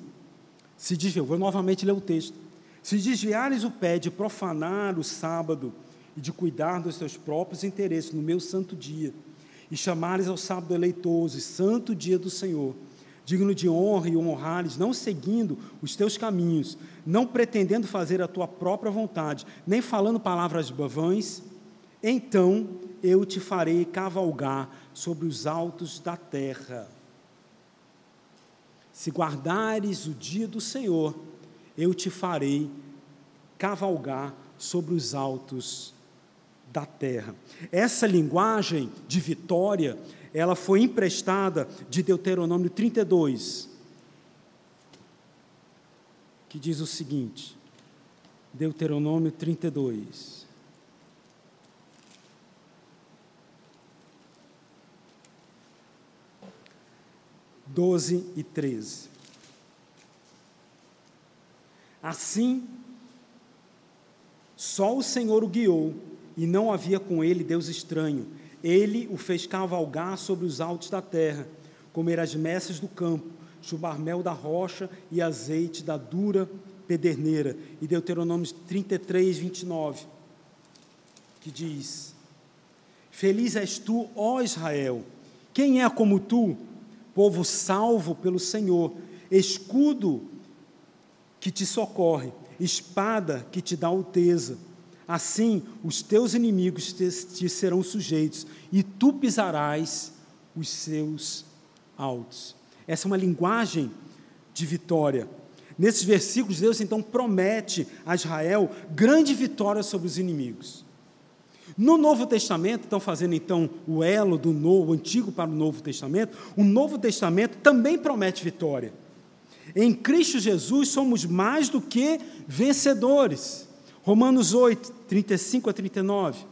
Se desviar, vou novamente ler o texto. Se desviares o pé de profanar o sábado e de cuidar dos teus próprios interesses no meu santo dia, e chamares ao sábado eleitoso e santo dia do Senhor, digno de honra e honrares, não seguindo os teus caminhos, não pretendendo fazer a tua própria vontade, nem falando palavras vãs, então eu te farei cavalgar sobre os altos da terra. Se guardares o dia do Senhor, eu te farei cavalgar sobre os altos da terra. Essa linguagem de vitória, ela foi emprestada de Deuteronômio 32, que diz o seguinte: Deuteronômio 32. Doze e treze. Assim, só o Senhor o guiou e não havia com ele Deus estranho. Ele o fez cavalgar sobre os altos da terra, comer as messas do campo, chubar mel da rocha e azeite da dura pederneira. E Deuteronômio 33, 29, que diz: Feliz és tu, ó Israel, quem é como tu, povo salvo pelo Senhor, escudo que te socorre, espada que te dá alteza Assim, os teus inimigos te, te serão sujeitos, e tu pisarás os seus altos. Essa é uma linguagem de vitória. Nesses versículos, Deus então promete a Israel grande vitória sobre os inimigos. No Novo Testamento, estão fazendo então o elo do novo, antigo para o Novo Testamento, o Novo Testamento também promete vitória. Em Cristo Jesus somos mais do que vencedores. Romanos 8, 35 a 39.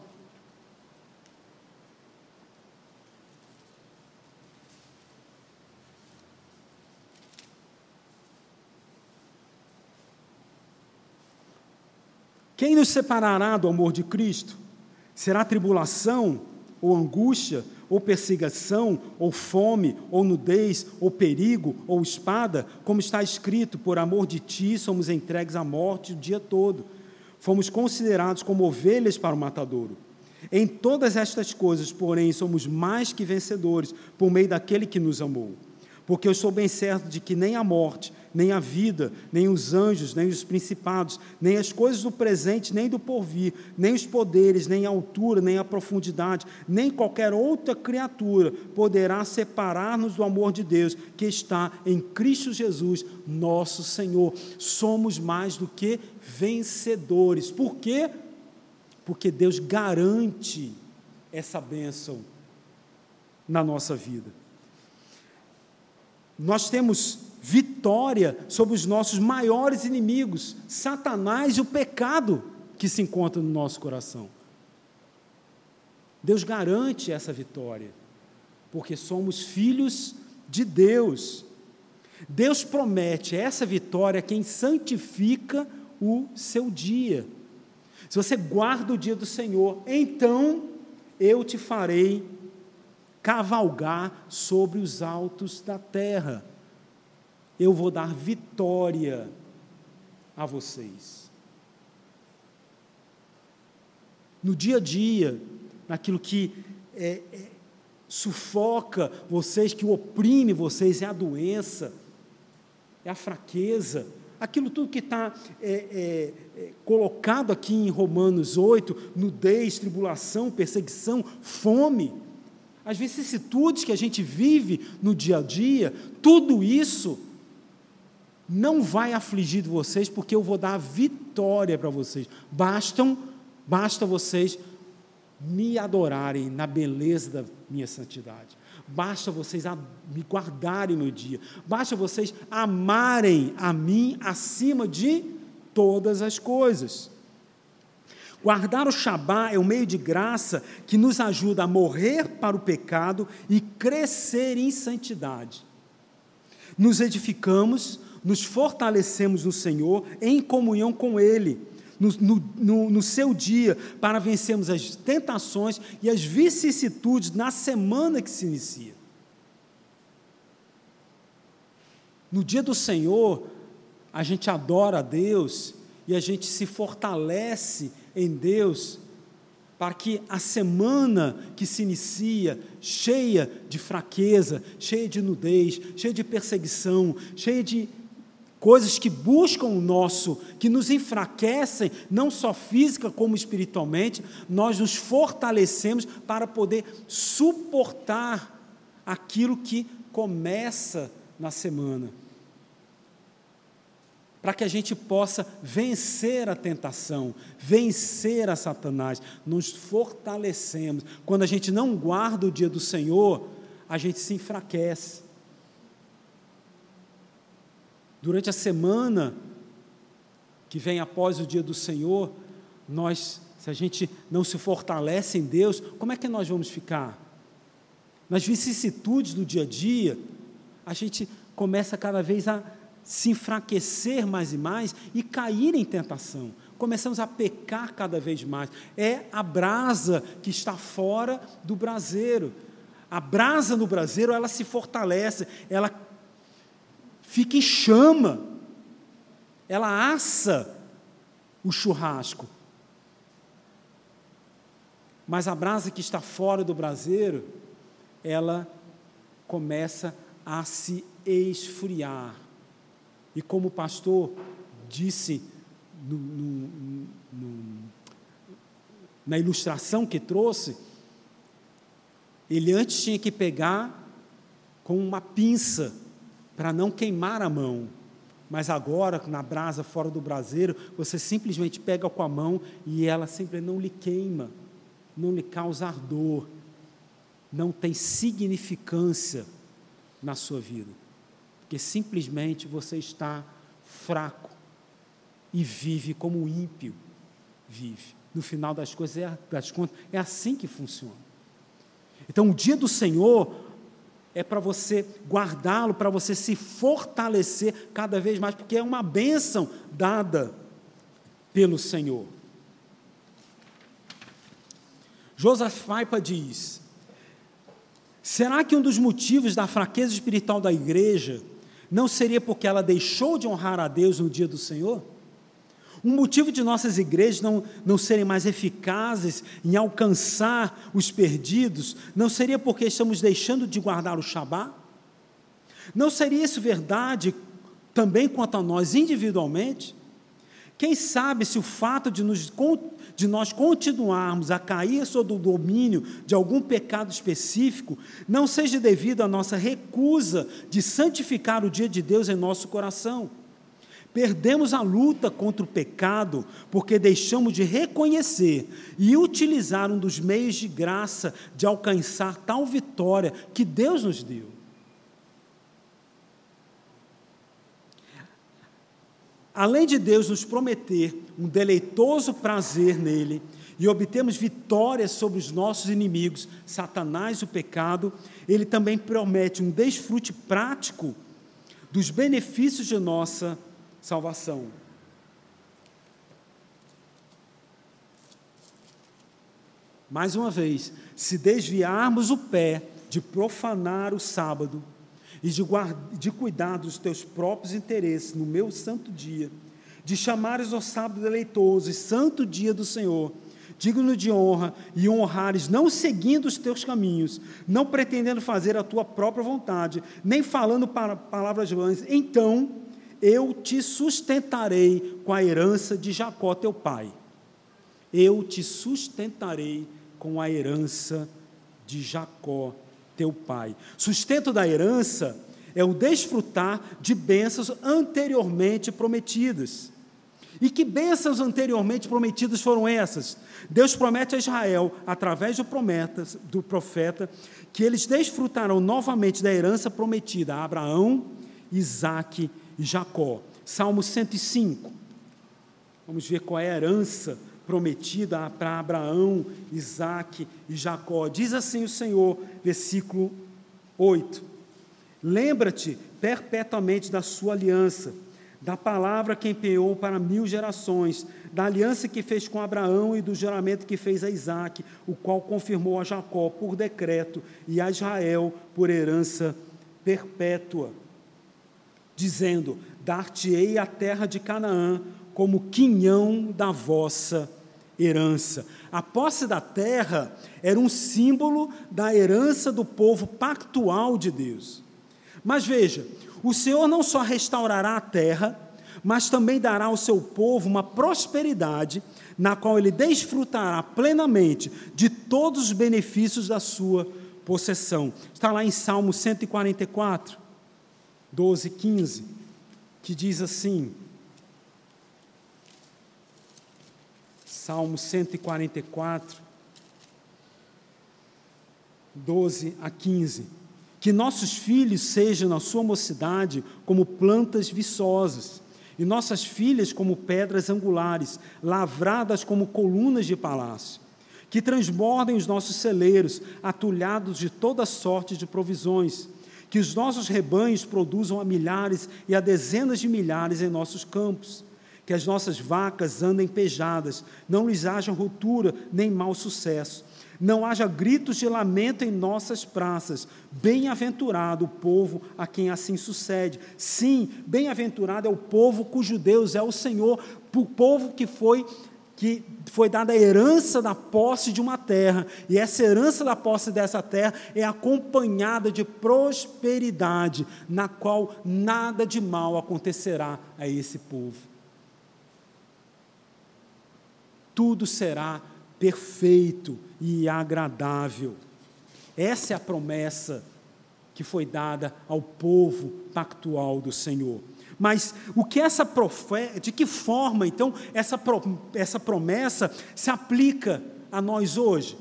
Quem nos separará do amor de Cristo? Será tribulação, ou angústia, ou perseguição, ou fome, ou nudez, ou perigo, ou espada? Como está escrito, por amor de ti somos entregues à morte o dia todo fomos considerados como ovelhas para o matadouro. Em todas estas coisas, porém, somos mais que vencedores por meio daquele que nos amou. Porque eu estou bem certo de que nem a morte, nem a vida, nem os anjos, nem os principados, nem as coisas do presente, nem do porvir, nem os poderes, nem a altura, nem a profundidade, nem qualquer outra criatura poderá separar-nos do amor de Deus que está em Cristo Jesus, nosso Senhor. Somos mais do que vencedores. Por quê? Porque Deus garante essa bênção na nossa vida. Nós temos vitória sobre os nossos maiores inimigos, Satanás e o pecado que se encontra no nosso coração. Deus garante essa vitória, porque somos filhos de Deus. Deus promete essa vitória a quem santifica o seu dia. Se você guarda o dia do Senhor, então eu te farei cavalgar sobre os altos da terra. Eu vou dar vitória a vocês. No dia a dia, naquilo que é, é, sufoca vocês, que oprime vocês, é a doença, é a fraqueza, aquilo tudo que está é, é, é, colocado aqui em Romanos 8, nudez, tribulação, perseguição, fome, as vicissitudes que a gente vive no dia a dia, tudo isso não vai afligir vocês, porque eu vou dar vitória para vocês. Bastam, basta vocês me adorarem na beleza da minha santidade. Basta vocês me guardarem no dia. Basta vocês amarem a mim acima de todas as coisas. Guardar o Shabá é um meio de graça que nos ajuda a morrer para o pecado e crescer em santidade. Nos edificamos, nos fortalecemos no Senhor em comunhão com Ele no, no, no seu dia para vencermos as tentações e as vicissitudes na semana que se inicia. No dia do Senhor, a gente adora a Deus e a gente se fortalece em Deus para que a semana que se inicia, cheia de fraqueza, cheia de nudez, cheia de perseguição, cheia de coisas que buscam o nosso, que nos enfraquecem, não só física como espiritualmente, nós nos fortalecemos para poder suportar aquilo que começa na semana para que a gente possa vencer a tentação, vencer a Satanás. Nos fortalecemos. Quando a gente não guarda o dia do Senhor, a gente se enfraquece. Durante a semana que vem após o dia do Senhor, nós, se a gente não se fortalece em Deus, como é que nós vamos ficar? Nas vicissitudes do dia a dia, a gente começa cada vez a se enfraquecer mais e mais e cair em tentação. Começamos a pecar cada vez mais. É a brasa que está fora do braseiro. A brasa no braseiro, ela se fortalece, ela fica em chama, ela assa o churrasco. Mas a brasa que está fora do braseiro, ela começa a se esfriar. E como o pastor disse no, no, no, na ilustração que trouxe, ele antes tinha que pegar com uma pinça para não queimar a mão. Mas agora, na brasa fora do braseiro, você simplesmente pega com a mão e ela sempre não lhe queima, não lhe causa ardor, não tem significância na sua vida porque simplesmente você está fraco e vive como o ímpio vive. No final das coisas, é, das contas, é assim que funciona. Então, o dia do Senhor é para você guardá-lo, para você se fortalecer cada vez mais, porque é uma bênção dada pelo Senhor. Joseph diz: será que um dos motivos da fraqueza espiritual da igreja não seria porque ela deixou de honrar a Deus no dia do Senhor? Um motivo de nossas igrejas não, não serem mais eficazes em alcançar os perdidos não seria porque estamos deixando de guardar o Shabá? Não seria isso verdade também quanto a nós individualmente? Quem sabe se o fato de, nos, de nós continuarmos a cair sob o domínio de algum pecado específico não seja devido à nossa recusa de santificar o dia de Deus em nosso coração. Perdemos a luta contra o pecado porque deixamos de reconhecer e utilizar um dos meios de graça de alcançar tal vitória que Deus nos deu. além de Deus nos prometer um deleitoso prazer nele e obtemos vitória sobre os nossos inimigos, Satanás e o pecado, ele também promete um desfrute prático dos benefícios de nossa salvação. Mais uma vez, se desviarmos o pé de profanar o sábado, e de, guarda, de cuidar dos teus próprios interesses no meu santo dia, de chamares o sábado deleitoso e santo dia do Senhor, digno de honra e honrares, não seguindo os teus caminhos, não pretendendo fazer a tua própria vontade, nem falando para palavras vãs, então eu te sustentarei com a herança de Jacó teu pai. Eu te sustentarei com a herança de Jacó teu pai. Sustento da herança é o desfrutar de bênçãos anteriormente prometidas. E que bênçãos anteriormente prometidas foram essas? Deus promete a Israel, através do, prometas, do profeta, que eles desfrutarão novamente da herança prometida a Abraão, Isaque e Jacó. Salmo 105. Vamos ver qual é a herança prometida para Abraão, Isaac e Jacó. Diz assim o Senhor, versículo 8: Lembra-te perpetuamente da sua aliança, da palavra que empenhou para mil gerações, da aliança que fez com Abraão e do juramento que fez a Isaac, o qual confirmou a Jacó por decreto e a Israel por herança perpétua dizendo: dar-te-ei a terra de Canaã como quinhão da vossa herança. A posse da terra era um símbolo da herança do povo pactual de Deus. Mas veja, o Senhor não só restaurará a terra, mas também dará ao seu povo uma prosperidade na qual ele desfrutará plenamente de todos os benefícios da sua possessão. Está lá em Salmo 144, 12, 15, que diz assim: Salmo 144, 12 a 15. Que nossos filhos sejam, na sua mocidade, como plantas viçosas, e nossas filhas como pedras angulares, lavradas como colunas de palácio. Que transbordem os nossos celeiros, atulhados de toda sorte de provisões. Que os nossos rebanhos produzam a milhares e a dezenas de milhares em nossos campos que as nossas vacas andem pejadas, não lhes haja ruptura nem mau sucesso, não haja gritos de lamento em nossas praças. Bem-aventurado o povo a quem assim sucede. Sim, bem-aventurado é o povo cujo Deus é o Senhor, o povo que foi que foi dada a herança da posse de uma terra, e essa herança da posse dessa terra é acompanhada de prosperidade, na qual nada de mal acontecerá a esse povo. tudo será perfeito e agradável. Essa é a promessa que foi dada ao povo pactual do Senhor. Mas o que essa de que forma então essa, essa promessa se aplica a nós hoje?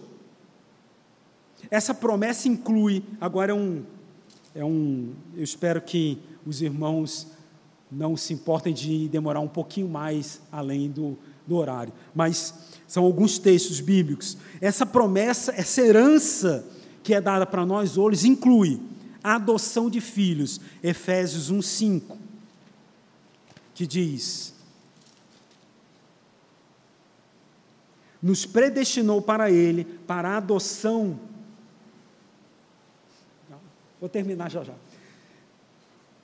Essa promessa inclui, agora é um, é um, eu espero que os irmãos não se importem de demorar um pouquinho mais além do, do horário, mas são alguns textos bíblicos. Essa promessa, essa herança que é dada para nós hoje, inclui a adoção de filhos, Efésios 1,5, que diz: Nos predestinou para Ele, para a adoção. Vou terminar já já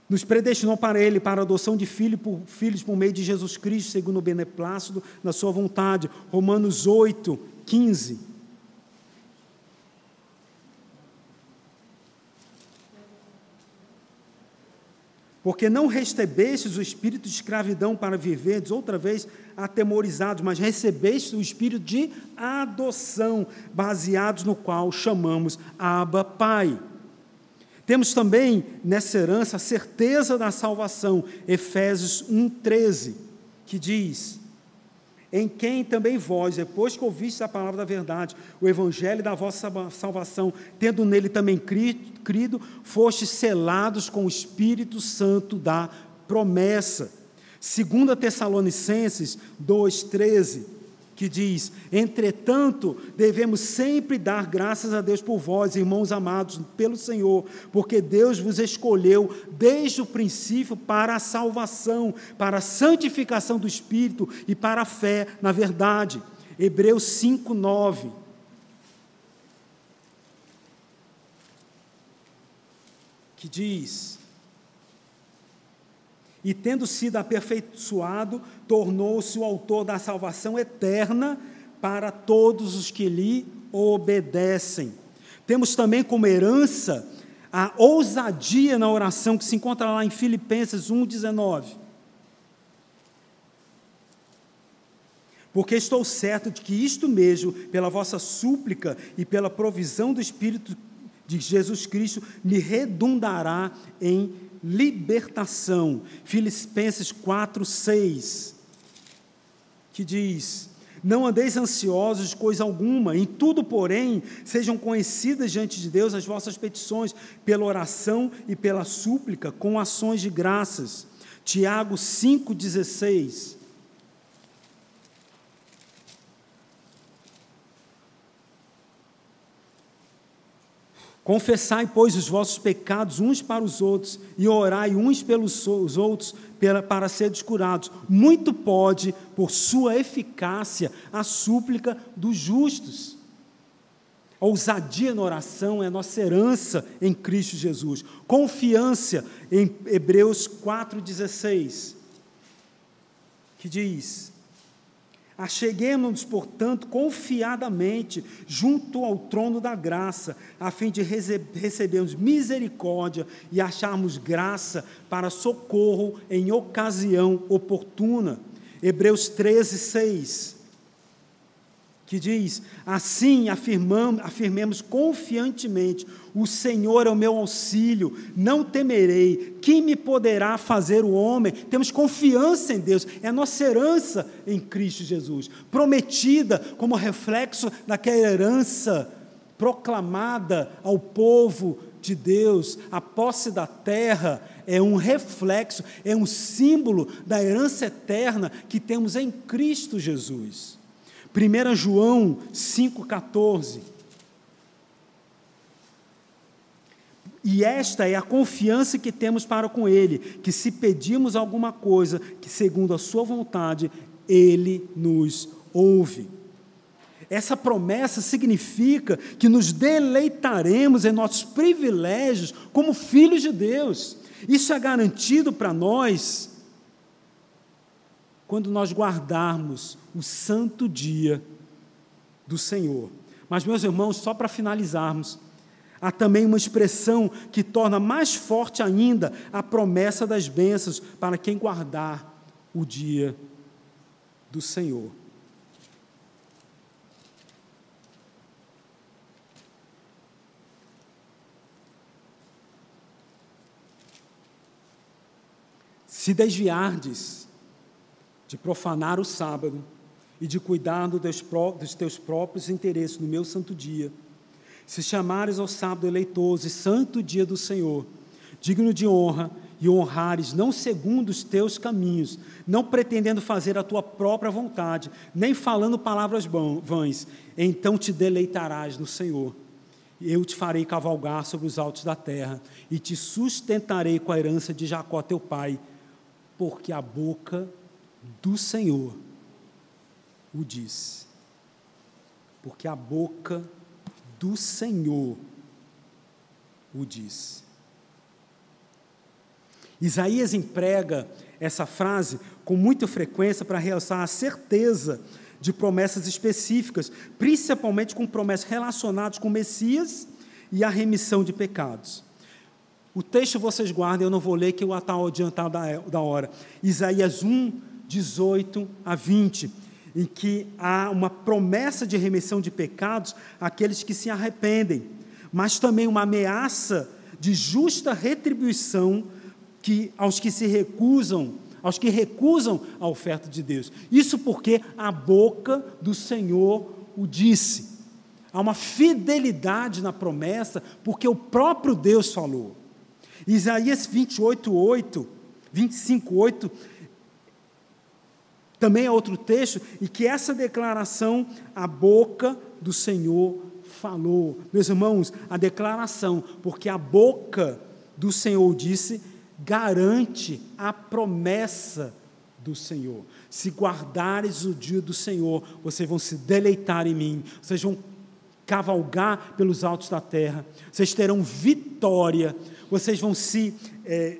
nos predestinou para Ele, para a adoção de filho por, filhos por meio de Jesus Cristo, segundo o beneplácito da Sua vontade. Romanos 8, 15. Porque não recebestes o espírito de escravidão para viverdes outra vez atemorizados, mas recebestes o espírito de adoção, baseados no qual chamamos Abba Pai. Temos também nessa herança a certeza da salvação, Efésios 1,13, que diz: Em quem também vós, depois que ouvistes a palavra da verdade, o evangelho da vossa salvação, tendo nele também crido, fostes selados com o Espírito Santo da promessa. 2 Tessalonicenses 2,13 que diz: Entretanto, devemos sempre dar graças a Deus por vós, irmãos amados, pelo Senhor, porque Deus vos escolheu desde o princípio para a salvação, para a santificação do Espírito e para a fé na verdade. Hebreus 5, 9. Que diz: e tendo sido aperfeiçoado, tornou-se o autor da salvação eterna para todos os que lhe obedecem. Temos também como herança a ousadia na oração que se encontra lá em Filipenses 1:19. Porque estou certo de que isto mesmo, pela vossa súplica e pela provisão do Espírito de Jesus Cristo, me redundará em libertação. Filipenses 4, 6, que diz: Não andeis ansiosos de coisa alguma, em tudo, porém, sejam conhecidas diante de Deus as vossas petições, pela oração e pela súplica, com ações de graças. Tiago 5,16. Confessai, pois, os vossos pecados uns para os outros e orai uns pelos outros para serem curados. Muito pode, por sua eficácia, a súplica dos justos. Ousadia na oração é nossa herança em Cristo Jesus. Confiança em Hebreus 4,16, que diz: Acheguemos-nos, portanto, confiadamente junto ao trono da graça, a fim de recebermos misericórdia e acharmos graça para socorro em ocasião oportuna. Hebreus 13, 6 que diz: Assim afirmamos, afirmemos confiantemente: O Senhor é o meu auxílio, não temerei. Quem me poderá fazer o homem? Temos confiança em Deus, é a nossa herança em Cristo Jesus, prometida como reflexo daquela herança proclamada ao povo de Deus, a posse da terra é um reflexo, é um símbolo da herança eterna que temos em Cristo Jesus. 1 João 5,14. E esta é a confiança que temos para com Ele, que se pedimos alguma coisa, que segundo a Sua vontade, Ele nos ouve. Essa promessa significa que nos deleitaremos em nossos privilégios como filhos de Deus. Isso é garantido para nós quando nós guardarmos o santo dia do Senhor. Mas, meus irmãos, só para finalizarmos, há também uma expressão que torna mais forte ainda a promessa das bênçãos para quem guardar o dia do Senhor. Se desviardes de profanar o sábado e de cuidar dos teus próprios interesses no meu santo dia. Se chamares ao sábado eleitoso e santo dia do Senhor, digno de honra, e honrares não segundo os teus caminhos, não pretendendo fazer a tua própria vontade, nem falando palavras vãs, então te deleitarás no Senhor. Eu te farei cavalgar sobre os altos da terra, e te sustentarei com a herança de Jacó teu pai, porque a boca do Senhor o disse. Porque a boca do Senhor o disse. Isaías emprega essa frase com muita frequência para realçar a certeza de promessas específicas, principalmente com promessas relacionadas com o Messias e a remissão de pecados. O texto vocês guardem, eu não vou ler, que eu estou adiantado da hora. Isaías 1, 18 a 20, em que há uma promessa de remissão de pecados àqueles que se arrependem, mas também uma ameaça de justa retribuição que aos que se recusam, aos que recusam a oferta de Deus. Isso porque a boca do Senhor o disse. Há uma fidelidade na promessa, porque o próprio Deus falou. Isaías 28, 8, 25, 8 também é outro texto, e que essa declaração, a boca do Senhor falou. Meus irmãos, a declaração, porque a boca do Senhor disse, garante a promessa do Senhor. Se guardares o dia do Senhor, vocês vão se deleitar em mim, vocês vão cavalgar pelos altos da terra, vocês terão vitória, vocês vão se é,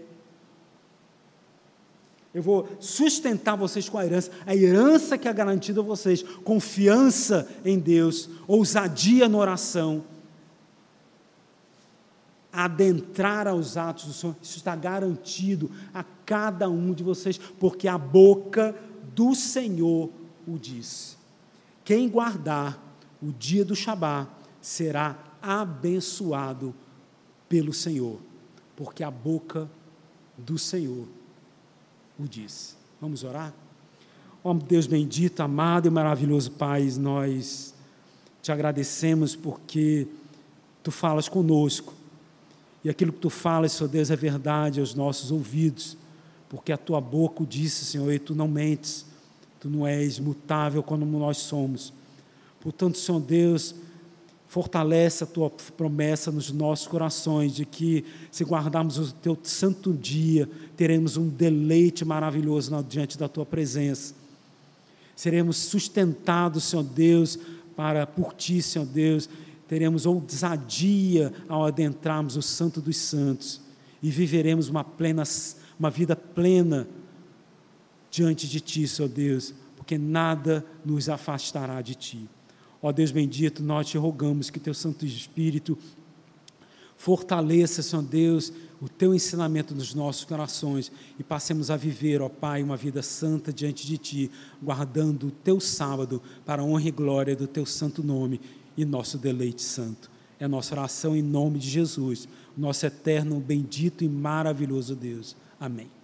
eu vou sustentar vocês com a herança, a herança que é garantida a vocês, confiança em Deus, ousadia na oração, adentrar aos atos do Senhor, isso está garantido a cada um de vocês, porque a boca do Senhor o diz. Quem guardar o dia do Shabá será abençoado pelo Senhor, porque a boca do Senhor o diz. Vamos orar? Ó oh, Deus bendito, amado e maravilhoso Pai, nós te agradecemos porque tu falas conosco. E aquilo que tu falas, Senhor Deus, é verdade aos nossos ouvidos, porque a tua boca o disse, Senhor, e tu não mentes, tu não és mutável como nós somos. Portanto, Senhor Deus, Fortalece a tua promessa nos nossos corações de que, se guardarmos o teu santo dia, teremos um deleite maravilhoso diante da tua presença. Seremos sustentados, Senhor Deus, para por ti, Senhor Deus, teremos ousadia ao adentrarmos o Santo dos Santos e viveremos uma, plena, uma vida plena diante de Ti, Senhor Deus, porque nada nos afastará de Ti. Ó Deus bendito, nós te rogamos que Teu Santo Espírito fortaleça, Senhor Deus, o Teu ensinamento nos nossos corações e passemos a viver, ó Pai, uma vida santa diante de Ti, guardando o Teu sábado para a honra e glória do Teu santo nome e nosso deleite santo. É a nossa oração em nome de Jesus, nosso eterno, bendito e maravilhoso Deus. Amém.